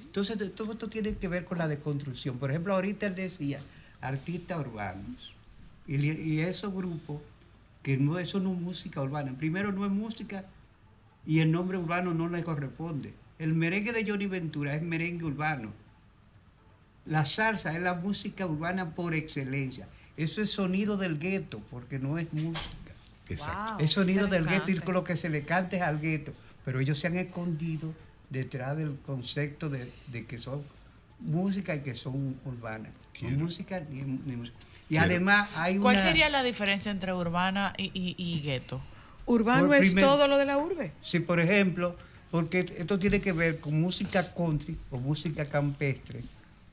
Entonces, todo esto tiene que ver con la deconstrucción. Por ejemplo, ahorita él decía, artistas urbanos, y, y esos grupos, que no, eso no es música urbana. Primero, no es música y el nombre urbano no le corresponde. El merengue de Johnny Ventura es merengue urbano. La salsa es la música urbana por excelencia. Eso es sonido del gueto, porque no es música. Exacto. Es sonido del gueto y lo que se le cante es al gueto. Pero ellos se han escondido detrás del concepto de, de que son música y que son urbanas. Ni Quiero. música ni, ni música. Y Quiero. además hay ¿Cuál una... sería la diferencia entre urbana y, y, y gueto? Urbano Por es primer- todo lo de la urbe. Si, por ejemplo, porque esto tiene que ver con música country o música campestre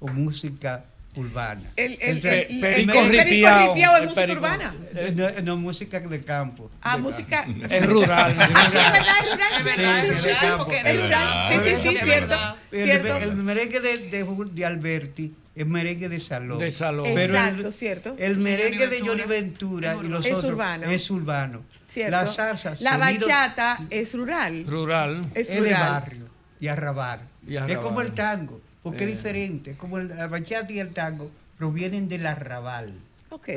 o música urbana. El, el, el, el- Perico el perico ripiao, es el música urbana. eh, no, no, música de campo. Ah, de música. campo. Es rural. Ah, sí, es verdad, es rural. Es verdad, sí, es. Es rural. Sí, sí, sí, Es cierto. El, Cierto. el merengue de, de, de Alberti es merengue de salón. De salón. Pero Exacto, el, cierto. El merengue de Johnny Ventura y los Es otros urbano. es urbano. Cierto. La salsa, La sonido- bachata es rural. Rural. Es es de rural. barrio y arrabal. Y Es arrabal. como el tango, porque Eh. es diferente. Como el- la bachata y el tango provienen del arrabal. Ok.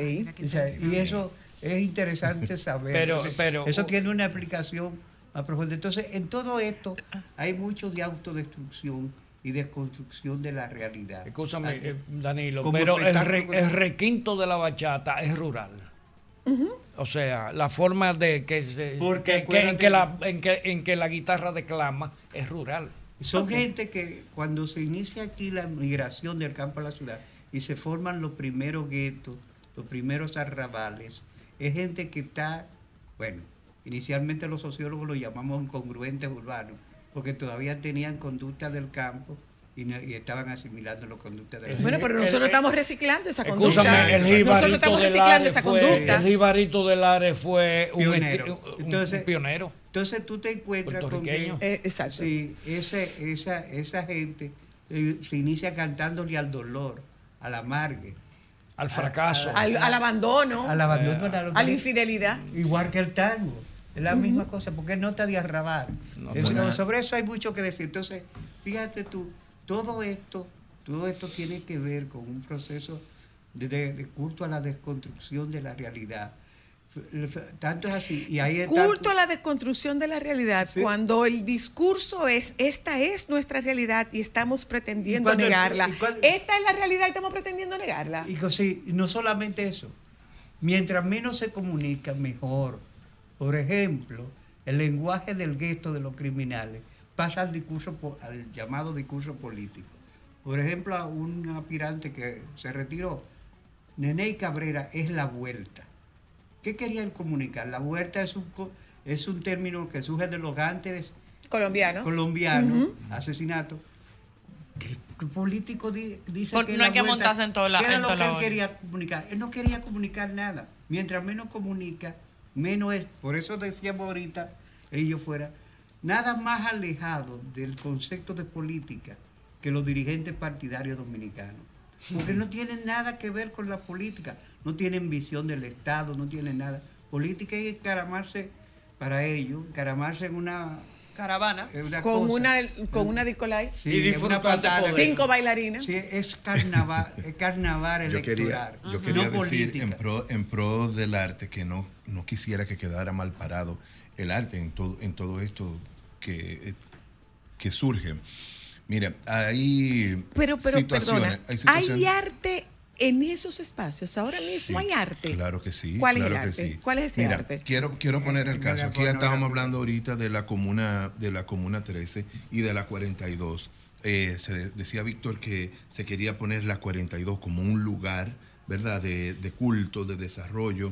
O sea, y eso es interesante saber. Pero- pero- eso tiene una aplicación más profunda. Entonces, en todo esto hay mucho de autodestrucción y desconstrucción de la realidad. Escúchame, eh, Danilo, como pero el, re- espectáculo- el requinto de la bachata es rural. O sea, la forma de que, se, Porque que- que- en, que la, en, que, en que la guitarra declama es rural. Son gente que cuando se inicia aquí la migración del campo a la ciudad y se forman los primeros guetos, los primeros arrabales, es gente que está, bueno, inicialmente los sociólogos lo llamamos incongruentes urbanos, porque todavía tenían conducta del campo y, no- y estaban asimilando los conductas de la Bueno, pero nosotros el- estamos reciclando esa conducta. Nosotros estamos reciclando esa fue, conducta. el jibarito del Are fue un, Pionero. un- Entonces- un pionero. Entonces tú te encuentras con que. Eh, exacto. sí, ese, esa, esa gente eh, se inicia cantándole al dolor, a la amargue, Al fracaso. Al, al abandono, al abandono, a, a la infidelidad. igual que el tango. Es la misma cosa, porque nota de arrabal. No, Eso- buena- sobre eso hay mucho que decir. Entonces, fíjate tú, todo esto, todo esto tiene que ver con un proceso de, de- de culto a la desconstrucción de la realidad. Tanto es así. Y ahí Culto a la desconstrucción de la realidad, Sí. cuando el discurso es, esta es nuestra realidad y estamos pretendiendo Y cuando el- negarla. y cuando- Esta es la realidad y estamos pretendiendo negarla. Y sí, no solamente eso. Mientras menos se comunica, mejor. Por ejemplo, el lenguaje del gesto de los criminales pasa al discurso al llamado discurso político. Por ejemplo, a un aspirante que se retiró, Nene Cabrera es la vuelta. ¿Qué quería él comunicar? La vuelta es un, es un término que surge de los gánteres Colombianos. colombianos, asesinato. ¿Qué, qué político di- dice Por- que no la hay que vuelta- montarse en toda la- ¿Qué era en lo que él quería comunicar? Él no quería comunicar nada. Mientras menos comunica, menos es. Por eso decíamos ahorita, él y yo fuera, nada más alejado del concepto de política que los dirigentes partidarios dominicanos. Porque no tienen nada que ver con la política, no tienen visión del Estado, no tienen nada. Política es encaramarse para ellos, encaramarse en una, Caravana. una con cosa. una, con una Nicolai, Sí, Y disfrutar cinco bailarinas. Sí, es carnaval, es carnaval Yo electoral. quería, yo quería no decir política. en pro, en pro del arte que no, no quisiera que quedara mal parado el arte en todo, en todo esto que, eh, que surge. Mira, hay Pero, pero, situaciones. perdona, hay ¿hay, situaciones- arte en esos espacios? Ahora mismo Sí, hay arte. Claro que sí. ¿Cuál claro es el arte? sí. ¿Cuál es ese Mira, arte? Quiero, quiero poner el caso. Aquí pues, estábamos hablando ahorita de la comuna, de la comuna 13 y de la 42. Eh, se de- decía Víctor que se quería poner la 42 como un lugar, ¿verdad? De, de culto, de desarrollo.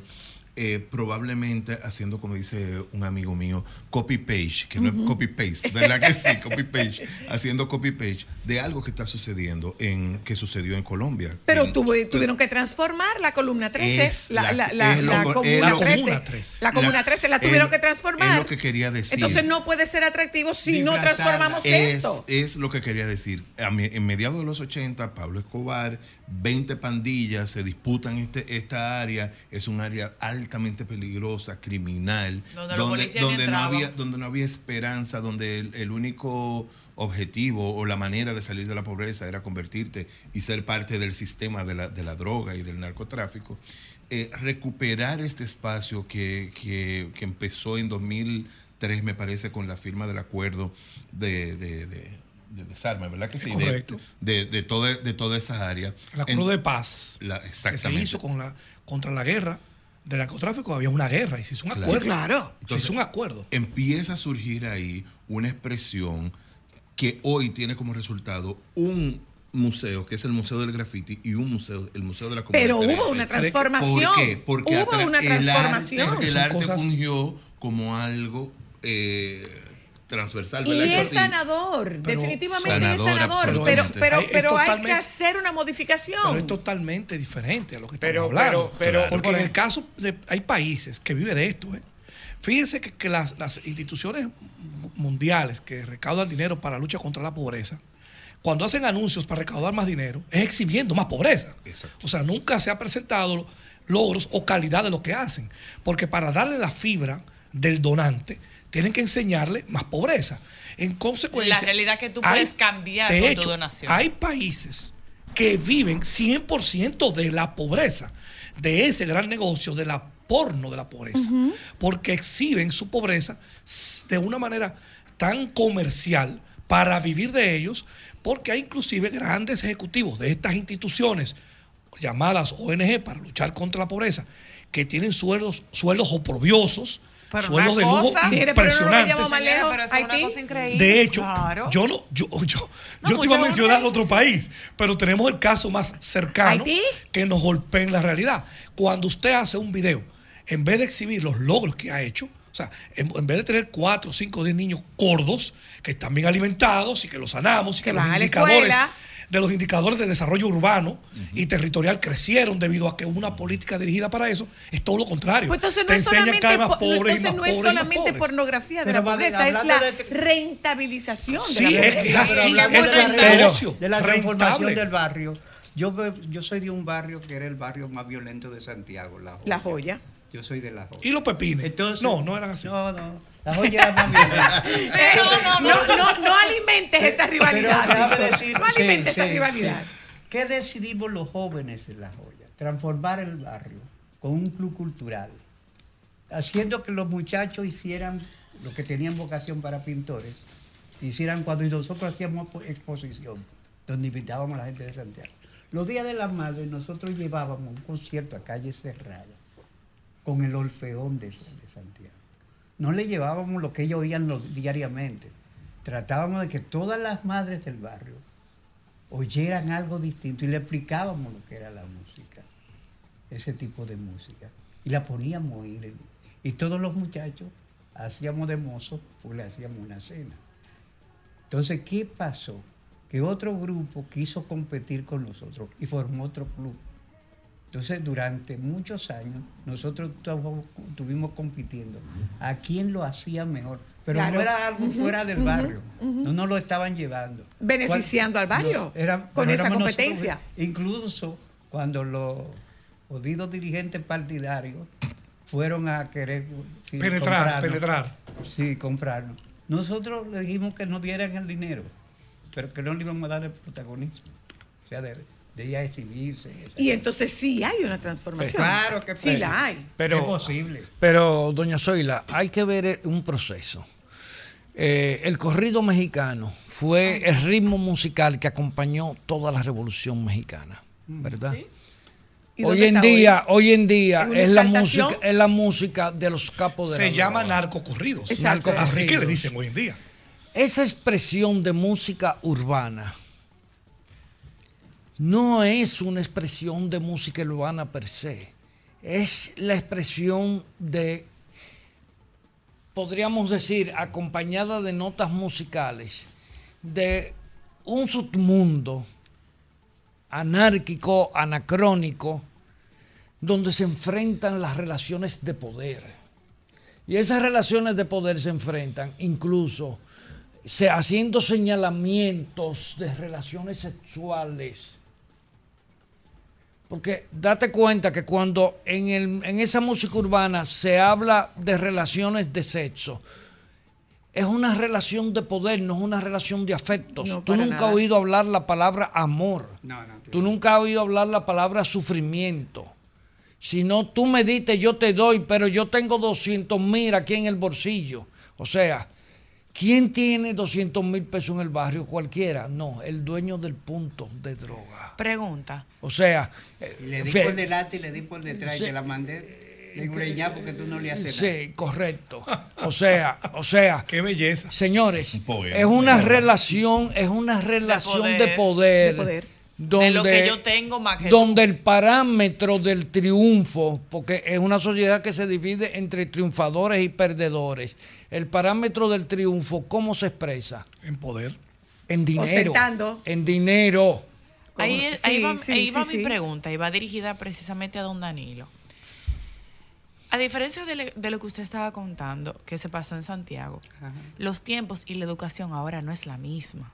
Eh, probablemente haciendo, como dice un amigo mío, copy page, que no es copy paste, ¿verdad que sí? Copy page, haciendo copy page de algo que está sucediendo en, que sucedió en Colombia. Pero En- tuvo- tuvieron que transformar la columna 13, Es la, la- es comuna lo- 13. Comuna 13. La comuna La- 13 la tuvieron es- que transformar. es lo que quería decir. Entonces no puede ser atractivo si no transformamos es, esto. es lo que quería decir. A mi- en mediados de los 80, Pablo Escobar, 20 pandillas se disputan este, esta área. Es un área altamente peligrosa, criminal, Donde no, había, donde no había esperanza, donde el, el único objetivo o la manera de salir de la pobreza era convertirte y ser parte del sistema de la, de la droga y del narcotráfico. Eh, recuperar este espacio que, que- que empezó en 2003, me parece, con la firma del acuerdo de, de, de- de desarme, ¿verdad que sí? De- correcto. De, de, toda, de toda esa área. El acuerdo de paz La- que se hizo con la, contra la guerra del narcotráfico, había una guerra y se hizo un acuerdo. Claro. se Entonces, hizo un acuerdo. empieza a surgir ahí una expresión que hoy tiene como resultado un museo, que es el Museo del Graffiti, y un museo, el Museo de la Comunidad. Pero hubo 13. una ¿Por transformación. ¿Por qué? Porque hubo una el transformación. arte, el arte cosas- fungió como algo eh, transversal. Y ¿verdad que es sanador, Pero- definitivamente Sanador, es sanador, pero, pero, Es pero hay que hacer una modificación. Pero es totalmente diferente a lo que estamos Pero- hablando. pero- pero- Porque por en el caso de. Hay países que viven de esto. ¿eh? Fíjense que, que las, las instituciones mundiales que recaudan dinero para la lucha contra la pobreza, cuando hacen anuncios para recaudar más dinero, es exhibiendo más pobreza. Exacto. O sea, nunca se ha presentado logros o calidad de lo que hacen. Porque para darle la fibra del donante, tienen que enseñarle más pobreza. En consecuencia. La realidad que tú hay- puedes cambiar de con hecho, tu donación. Hay países que viven 100% de la pobreza, de ese gran negocio, de la porno de la pobreza, porque exhiben su pobreza de una manera tan comercial para vivir de ellos, porque hay inclusive grandes ejecutivos de estas instituciones llamadas ONG para luchar contra la pobreza, que tienen sueldos, sueldos oprobiosos, Pero sueldos de lujo cosa- Mire, pero no lo impresionantes. vayamos más Señora, lejos, pero eso es una Haití. cosa increíble. De hecho, Claro. yo no, yo, yo, No, yo te iba a mencionar otro país, pero tenemos el caso más cercano ¿Haití? que nos golpea en la realidad. Cuando usted hace un video, en vez de exhibir los logros que ha hecho, O sea, en, en vez de tener cuatro, cinco, diez niños gordos que están bien alimentados y que los sanamos y que, Que los van a la indicadores escuela. De los indicadores de desarrollo urbano y territorial crecieron debido a que hubo una política dirigida para eso, es todo lo contrario. Pues entonces no Te es enseñan solamente, cada vez más po- pobres y entonces más no es pobres y más solamente pornografía de Pero la pobreza, es la de- rentabilización de la es- pobreza. es así, es negocio, de la rentable. transformación del barrio. Yo, yo soy de un barrio que era el barrio más violento de Santiago, La Joya. La joya. Yo soy de La Joya. ¿Y los pepines? Entonces- no, no eran así. No, no. La Joya era más violenta. Eh, no, no, no alimentes esa rivalidad. Pero decir- no alimentes sí, esa sí, rivalidad. sí. ¿Qué decidimos los jóvenes de La Joya? Transformar el barrio con un club cultural, haciendo que los muchachos hicieran lo que tenían vocación para pintores, hicieran cuando nosotros hacíamos po- exposición, donde invitábamos a la gente de Santiago. Los días de la madre nosotros llevábamos un concierto a calle cerrada con el Orfeón de, Santiago. No le llevábamos lo que ellos oían diariamente. Tratábamos de que todas las madres del barrio oyeran algo distinto y le explicábamos lo que era la música, ese tipo de música. Y la poníamos a. Y todos los muchachos hacíamos de mozo, pues le hacíamos una cena. Entonces, ¿qué pasó? Que otro grupo quiso competir con nosotros y formó otro club. Entonces, durante muchos años, nosotros tu- estuvimos compitiendo a quién lo hacía mejor. Pero Claro. no era algo fuera del barrio. No nos lo estaban llevando. Beneficiando al barrio con esa competencia. nosotros, incluso cuando los jodidos dirigentes partidarios fueron a querer sí, Penetrar, penetrar. Sí, comprarnos. Nosotros le dijimos que nos dieran el dinero, pero que no le íbamos a dar el protagonismo. O sea, de, de ella exhibirse. esa- Y entonces sí hay una transformación. Claro que sí sí. la hay. Pero, Es posible. Pero, doña Zoila, hay que ver eh, un proceso. Eh, el corrido mexicano fue el ritmo musical que acompañó toda la revolución mexicana, ¿verdad? ¿Y Hoy en hoy? día, hoy en día ¿En una es la música, es la música de los capos de Se la llama narcocorridos. Exacto. Así que le dicen hoy en día. Esa expresión de música urbana no es una expresión de música urbana per se. Es la expresión de, podríamos decir, acompañada de notas musicales, de un submundo anárquico, anacrónico, donde se enfrentan las relaciones de poder. Y esas relaciones de poder se enfrentan incluso haciendo señalamientos de relaciones sexuales. Porque date cuenta que cuando en, el- en esa música urbana se habla de relaciones de sexo, es una relación de poder, no es una relación de afectos. No, Tú nunca nada. has oído hablar la palabra amor. No, no, Tú nunca has oído hablar la palabra sufrimiento. Si no, tú me diste, yo te doy, pero yo tengo 200 mil aquí en el bolsillo. O sea, ¿quién tiene 200 mil pesos en el barrio? Cualquiera. No, el dueño del punto de droga. Pregunta. O sea, eh, Y le di fe- por delante y le di por detrás Sí. y te la mandé de greñar porque tú no le haces nada. sí, correcto. O sea, o sea, Qué belleza. señores, poema. es una relación, es una relación de poder. poder. De poder. Donde, de lo que yo tengo más que tú. donde el parámetro del triunfo, porque es una sociedad que se divide entre triunfadores y perdedores, el parámetro del triunfo, ¿cómo se expresa? En poder. En dinero. Ostentando. En dinero. Ahí, Sí, va, sí, ahí sí, va sí. mi pregunta y va dirigida precisamente a don Danilo. A diferencia de, le- de lo que usted estaba contando, que se pasó en Santiago, Ajá. los tiempos y la educación ahora no es la misma.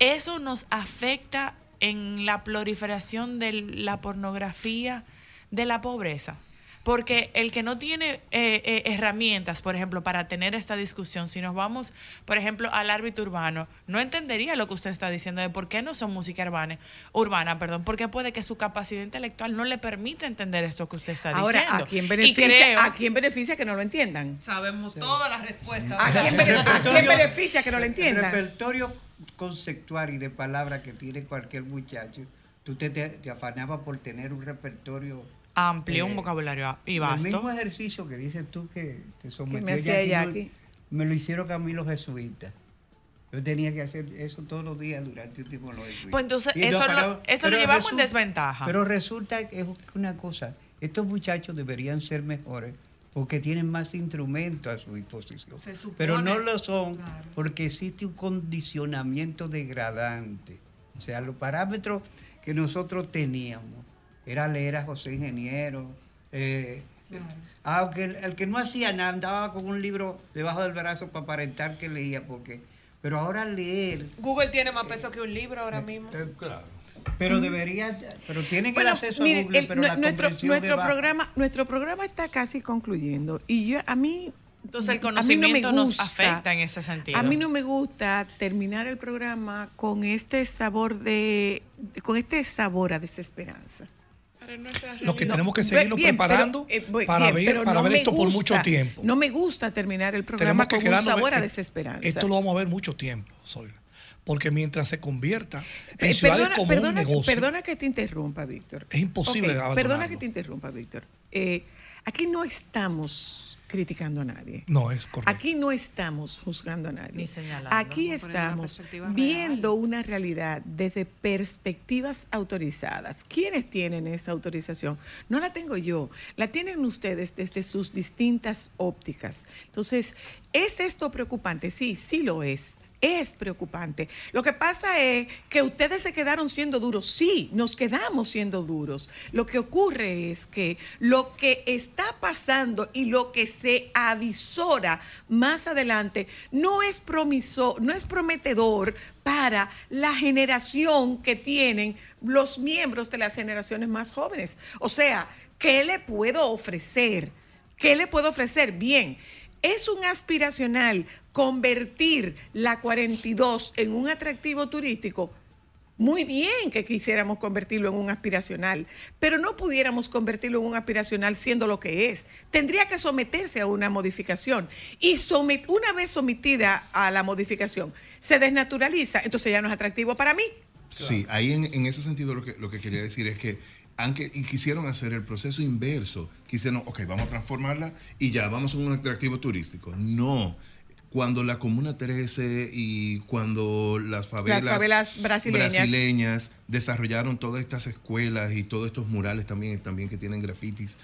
Eso nos afecta en la proliferación de la pornografía, de la pobreza. Porque el que no tiene eh, eh, herramientas, por ejemplo, para tener esta discusión, si nos vamos, por ejemplo, al árbitro urbano, no entendería lo que usted está diciendo de por qué no son música urbana, urbana perdón, porque puede que su capacidad intelectual no le permita entender esto que usted está Ahora, diciendo. ¿a quién Y beneficia, creo- ¿a quién beneficia que no lo entiendan? Sabemos todas las respuestas. ¿A a quién beneficia que no lo El entiendan? repertorio conceptual y de palabras que tiene cualquier muchacho, tú te, te, te afanabas por tener un repertorio amplio, un eh, vocabulario y El vasto. mismo ejercicio que dices tú que te sometió me hacía Jackie, Jackie. Me lo hicieron a mí los jesuitas. Yo tenía que hacer eso todos los días durante un tiempo los jesuitas. Pues entonces, Y eso no, lo- eso lo llevamos en resulta- desventaja. Pero resulta que es una cosa, estos muchachos deberían ser mejores porque tienen más instrumentos a su disposición. Se supone, Pero no lo son claro. porque existe un condicionamiento degradante. O sea, los parámetros que nosotros teníamos era leer a José Ingeniero. eh, aunque el, el que no hacía nada andaba con un libro debajo del brazo para aparentar que leía, porque pero ahora leer, Google tiene más peso que un libro ahora mismo. claro. pero debería, pero tienen Bueno, acceso mire, a Google, el- pero la nuestro, nuestro programa, nuestro programa está casi concluyendo y yo a mí Entonces el no me conocimiento nos afecta en ese sentido. A mí no me gusta terminar el programa con este sabor de, con este sabor a desesperanza. Lo que No, tenemos que bien, seguirnos bien, preparando pero, eh, voy- para bien, ver, para no ver esto por mucho tiempo. No me gusta terminar el programa Tenemos que con un sabor a desesperanza. Esto lo vamos a ver mucho tiempo, Zoila. Porque mientras se convierta en Eh, ciudades perdona, como perdona un que- negocio, perdona que te interrumpa, Víctor. Es imposible Ok, abandonarlo. Perdona que te interrumpa, Víctor. Eh, aquí no estamos criticando a nadie. no es correcto. Aquí no estamos juzgando a nadie. Ni señalando. Aquí una estamos real. viendo una realidad desde perspectivas autorizadas. ¿Quiénes tienen esa autorización? No la tengo yo, la tienen ustedes desde sus distintas ópticas. Entonces, ¿es esto preocupante? Sí, sí lo es. Es preocupante. Lo que pasa es que ustedes se quedaron siendo duros. Sí, nos quedamos siendo duros. Lo que ocurre es que lo que está pasando y lo que se avisora más adelante no es promiso, no es prometedor para la generación que tienen los miembros de las generaciones más jóvenes. O sea, ¿qué le puedo ofrecer? ¿Qué le puedo ofrecer? Bien, es un aspiracional convertir la 42 en un atractivo turístico. Muy bien que quisiéramos convertirlo en un aspiracional, pero no pudiéramos convertirlo en un aspiracional siendo lo que es. Tendría que someterse a una modificación. Y una vez sometida a la modificación, se desnaturaliza, entonces ya no es atractivo para mí. Sí, ahí en, en ese sentido lo que, lo que quería decir es que aunque y quisieron hacer el proceso inverso, quisieron, ok, vamos a transformarla y ya, vamos a un atractivo turístico. No. Cuando la Comuna 13 y cuando las favelas, Las favelas brasileñas. brasileñas desarrollaron todas estas escuelas y todos estos murales también, también que tienen grafitis,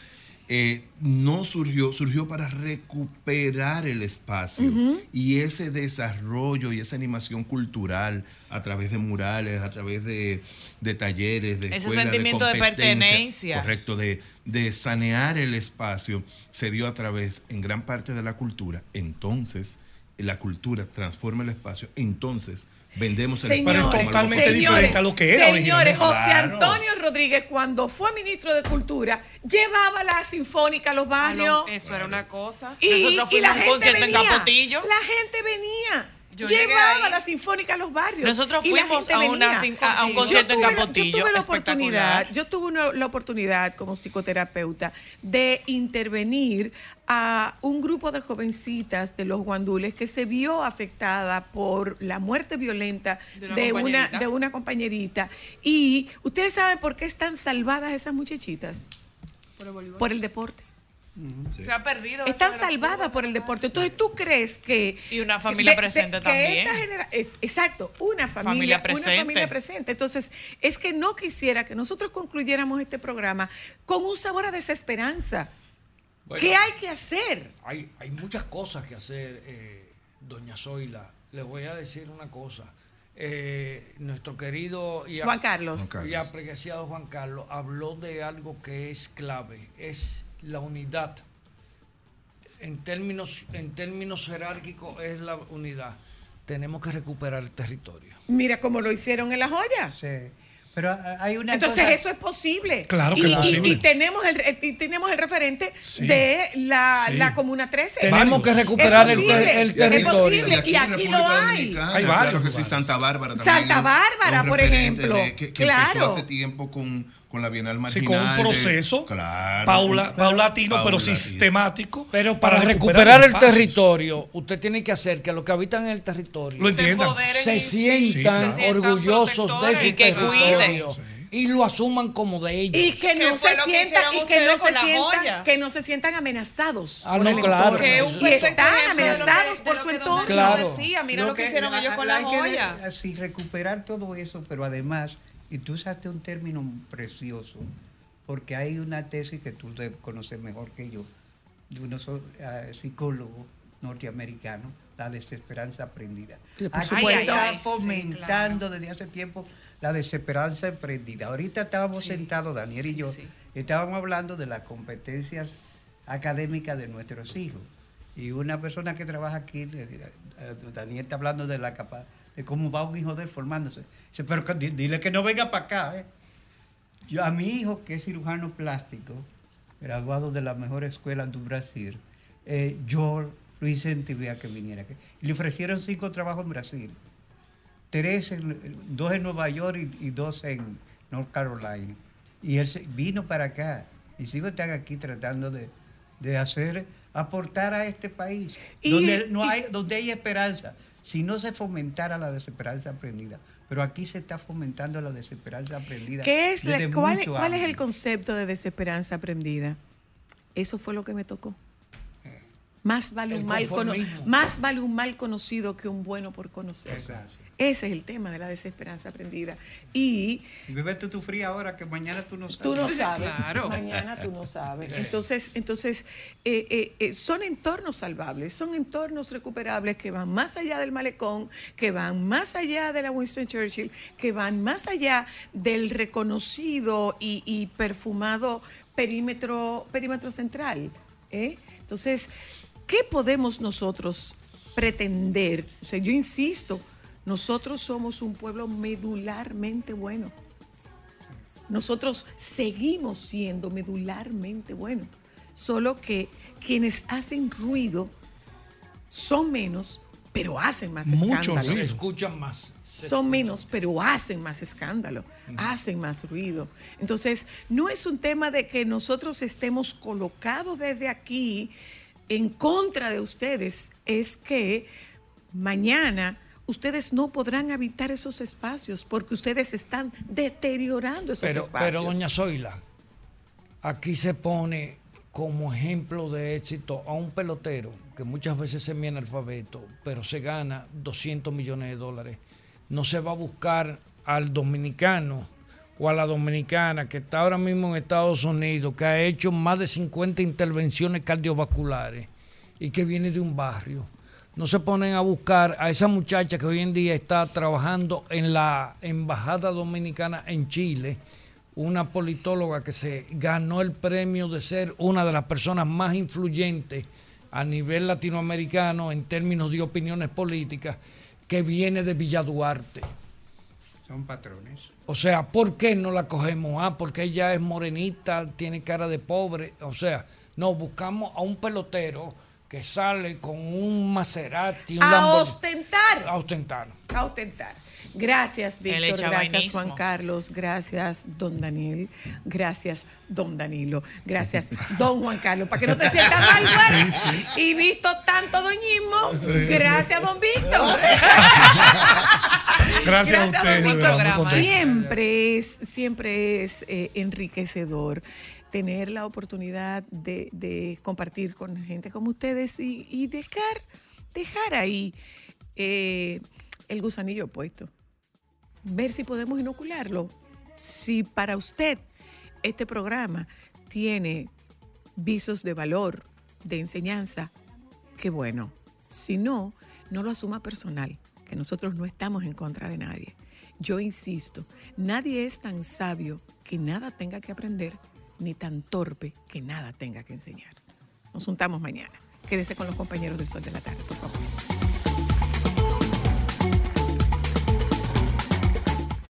eh, no surgió, surgió para recuperar el espacio y ese desarrollo y esa animación cultural a través de murales, a través de, de talleres, de Ese sentimiento de competencias, pertenencia. Correcto, de, de sanear el espacio, se dio a través en gran parte de la cultura. Entonces, la cultura transforma el espacio, entonces vendemos el Señores, espacio. totalmente positivo. diferente a lo que era Señores. José Claro. Antonio Rodríguez, cuando fue ministro de Cultura, llevaba la sinfónica a los barrios. Ah, Eso era una cosa. Y, Nosotros y fuimos la a un gente concierto en venía. Capotillo. La gente venía. Yo Llevaba la sinfónica a los barrios. Nosotros fuimos a una a- un concierto en Capotillo, Yo tuve la oportunidad, yo tuve una- la oportunidad como psicoterapeuta de intervenir a un grupo de jovencitas de los guandules que se vio afectada por la muerte violenta De una de una, compañerita. de una compañerita. Y ustedes saben por qué están salvadas esas muchachitas. Por el deporte. Se ha perdido. Están salvadas por el deporte. Entonces, ¿tú crees que... Y una familia de- de- presente que también. esta genera- eh, exacto, una familia, Familia una presente. familia presente. Entonces, es que no quisiera que nosotros concluyéramos este programa con un sabor a desesperanza. Bueno. ¿Qué hay que hacer? Hay, hay muchas cosas que hacer, eh, doña Zoila. Le voy a decir una cosa. Eh, nuestro querido y, a- Juan Carlos. Juan Carlos. y apreciado Juan Carlos habló de algo que es clave, es la unidad. En términos, en términos jerárquicos es la unidad. Tenemos que recuperar el territorio. Mira cómo lo hicieron en La Joya. Sí. Pero hay una Entonces cosa- eso es posible. Claro que y, es y- posible. y tenemos el, re- y tenemos el referente Sí. de la, Sí. la Comuna 13. Tenemos que recuperar Es el, posible, ter- el es territorio. posible. aquí y aquí lo hay. Hay claro varios que sí. Santa Bárbara también. Santa es un- Bárbara, es un por ejemplo. de- que, que Claro. empezó hace tiempo con, con la Bienal Sí, Marginal. con un de- proceso claro, paula- paulatino, pero sistemático. Pero para, recuperar, el territorio, usted tiene que hacer que los que habitan en el territorio Lo se y- sientan Sí, claro. Se sientan orgullosos de su y que territorio cuiden. y lo asuman como de ellos. Y que ¿Qué no se sientan y que no se sientan joya? que no se sientan amenazados Ah, por no, el claro. entorno. Y están que- amenazados de por su entorno. Claro. Decía, mira lo que, hicieron la- ellos con la- joya. así recuperar todo eso, pero además, y tú usaste un término precioso, porque hay una tesis que tú de- conoces mejor que yo, de unos eh, psicólogos norteamericanos, la desesperanza aprendida. Sí, por Aquí está fomentando desde hace tiempo la desesperanza emprendida. Ahorita estábamos Sí. sentados, Daniel y yo, sí. estábamos hablando de las competencias académicas de nuestros hijos. Y una persona que trabaja aquí, eh, Daniel está hablando de la capa- de cómo va un hijo de él formándose. Pero dile que no venga para acá. ¿eh". Yo a mi hijo, que es cirujano plástico, graduado de la mejor escuela de Brasil, eh, yo lo incentivé a que viniera. Y le ofrecieron cinco trabajos en Brasil. Tres, en- dos en Nueva York y, y dos en North Carolina. Y él vino para acá. Mis hijos están aquí tratando de hacer, aportar a este país, Y- donde, no y- hay, donde hay esperanza. Si no se fomentara la desesperanza aprendida. Pero aquí se está fomentando la desesperanza aprendida. ¿Qué es la- cuál, es el concepto de desesperanza aprendida? Eso fue lo que me tocó. Más vale, un mal, más vale un mal conocido que un bueno por conocer. Exacto. Ese es el tema de la desesperanza aprendida. Y bebé tú, tú fría ahora que mañana tú no sabes. Tú no sabes. Claro. Mañana tú no sabes. Entonces, entonces eh, eh, eh, son entornos salvables, son entornos recuperables que van más allá del malecón, que van más allá de la Winston Churchill, que van más allá del reconocido y, y perfumado perímetro, perímetro central. Entonces, ¿qué podemos nosotros pretender? O sea, yo insisto, nosotros somos un pueblo medularmente bueno. Nosotros seguimos siendo medularmente buenos, solo que quienes hacen ruido son menos, pero hacen más Mucho escándalo. ruido. Escuchan más. Son menos, pero hacen más escándalo, hacen más ruido. Entonces, no es un tema de que nosotros estemos colocados desde aquí en contra de ustedes, es que mañana ustedes no podrán habitar esos espacios porque ustedes están deteriorando esos Pero, espacios. pero doña Zoila, aquí se pone como ejemplo de éxito a un pelotero que muchas veces es analfabeto, pero se gana 200 millones de dólares. No se va a buscar al dominicano o a la dominicana que está ahora mismo en Estados Unidos, que ha hecho más de 50 intervenciones cardiovasculares y que viene de un barrio. No se ponen a buscar a esa muchacha que hoy en día está trabajando en la Embajada Dominicana en Chile, una politóloga que se ganó el premio de ser una de las personas más influyentes a nivel latinoamericano en términos de opiniones políticas, que viene de Villa Duarte. Son patrones. O sea, ¿por qué no la cogemos? Ah, porque ella es morenita, tiene cara de pobre. O sea, no, buscamos a un pelotero que sale con un Maserati, un a Lamborghini. ostentar. A ostentar. A ostentar. Gracias, Víctor. Gracias. Juan Carlos. Gracias, don Daniel. Gracias, don Danilo. Gracias, don Juan Carlos. Para que no te sientas mal, bueno. Y visto tanto doñismo, gracias, don Víctor. Gracias, a Gracias, don Víctor. contento. Siempre es, siempre es eh, enriquecedor tener la oportunidad de, compartir con gente como ustedes y, y dejar, dejar ahí eh, el gusanillo puesto. Ver si podemos inocularlo. Si para usted este programa tiene visos de valor, de enseñanza, qué bueno. Si no, no lo asuma personal, que nosotros no estamos en contra de nadie. Yo insisto, nadie es tan sabio que nada tenga que aprender, ni tan torpe que nada tenga que enseñar. Nos juntamos mañana. Quédese con los compañeros del Sol de la Tarde, por favor.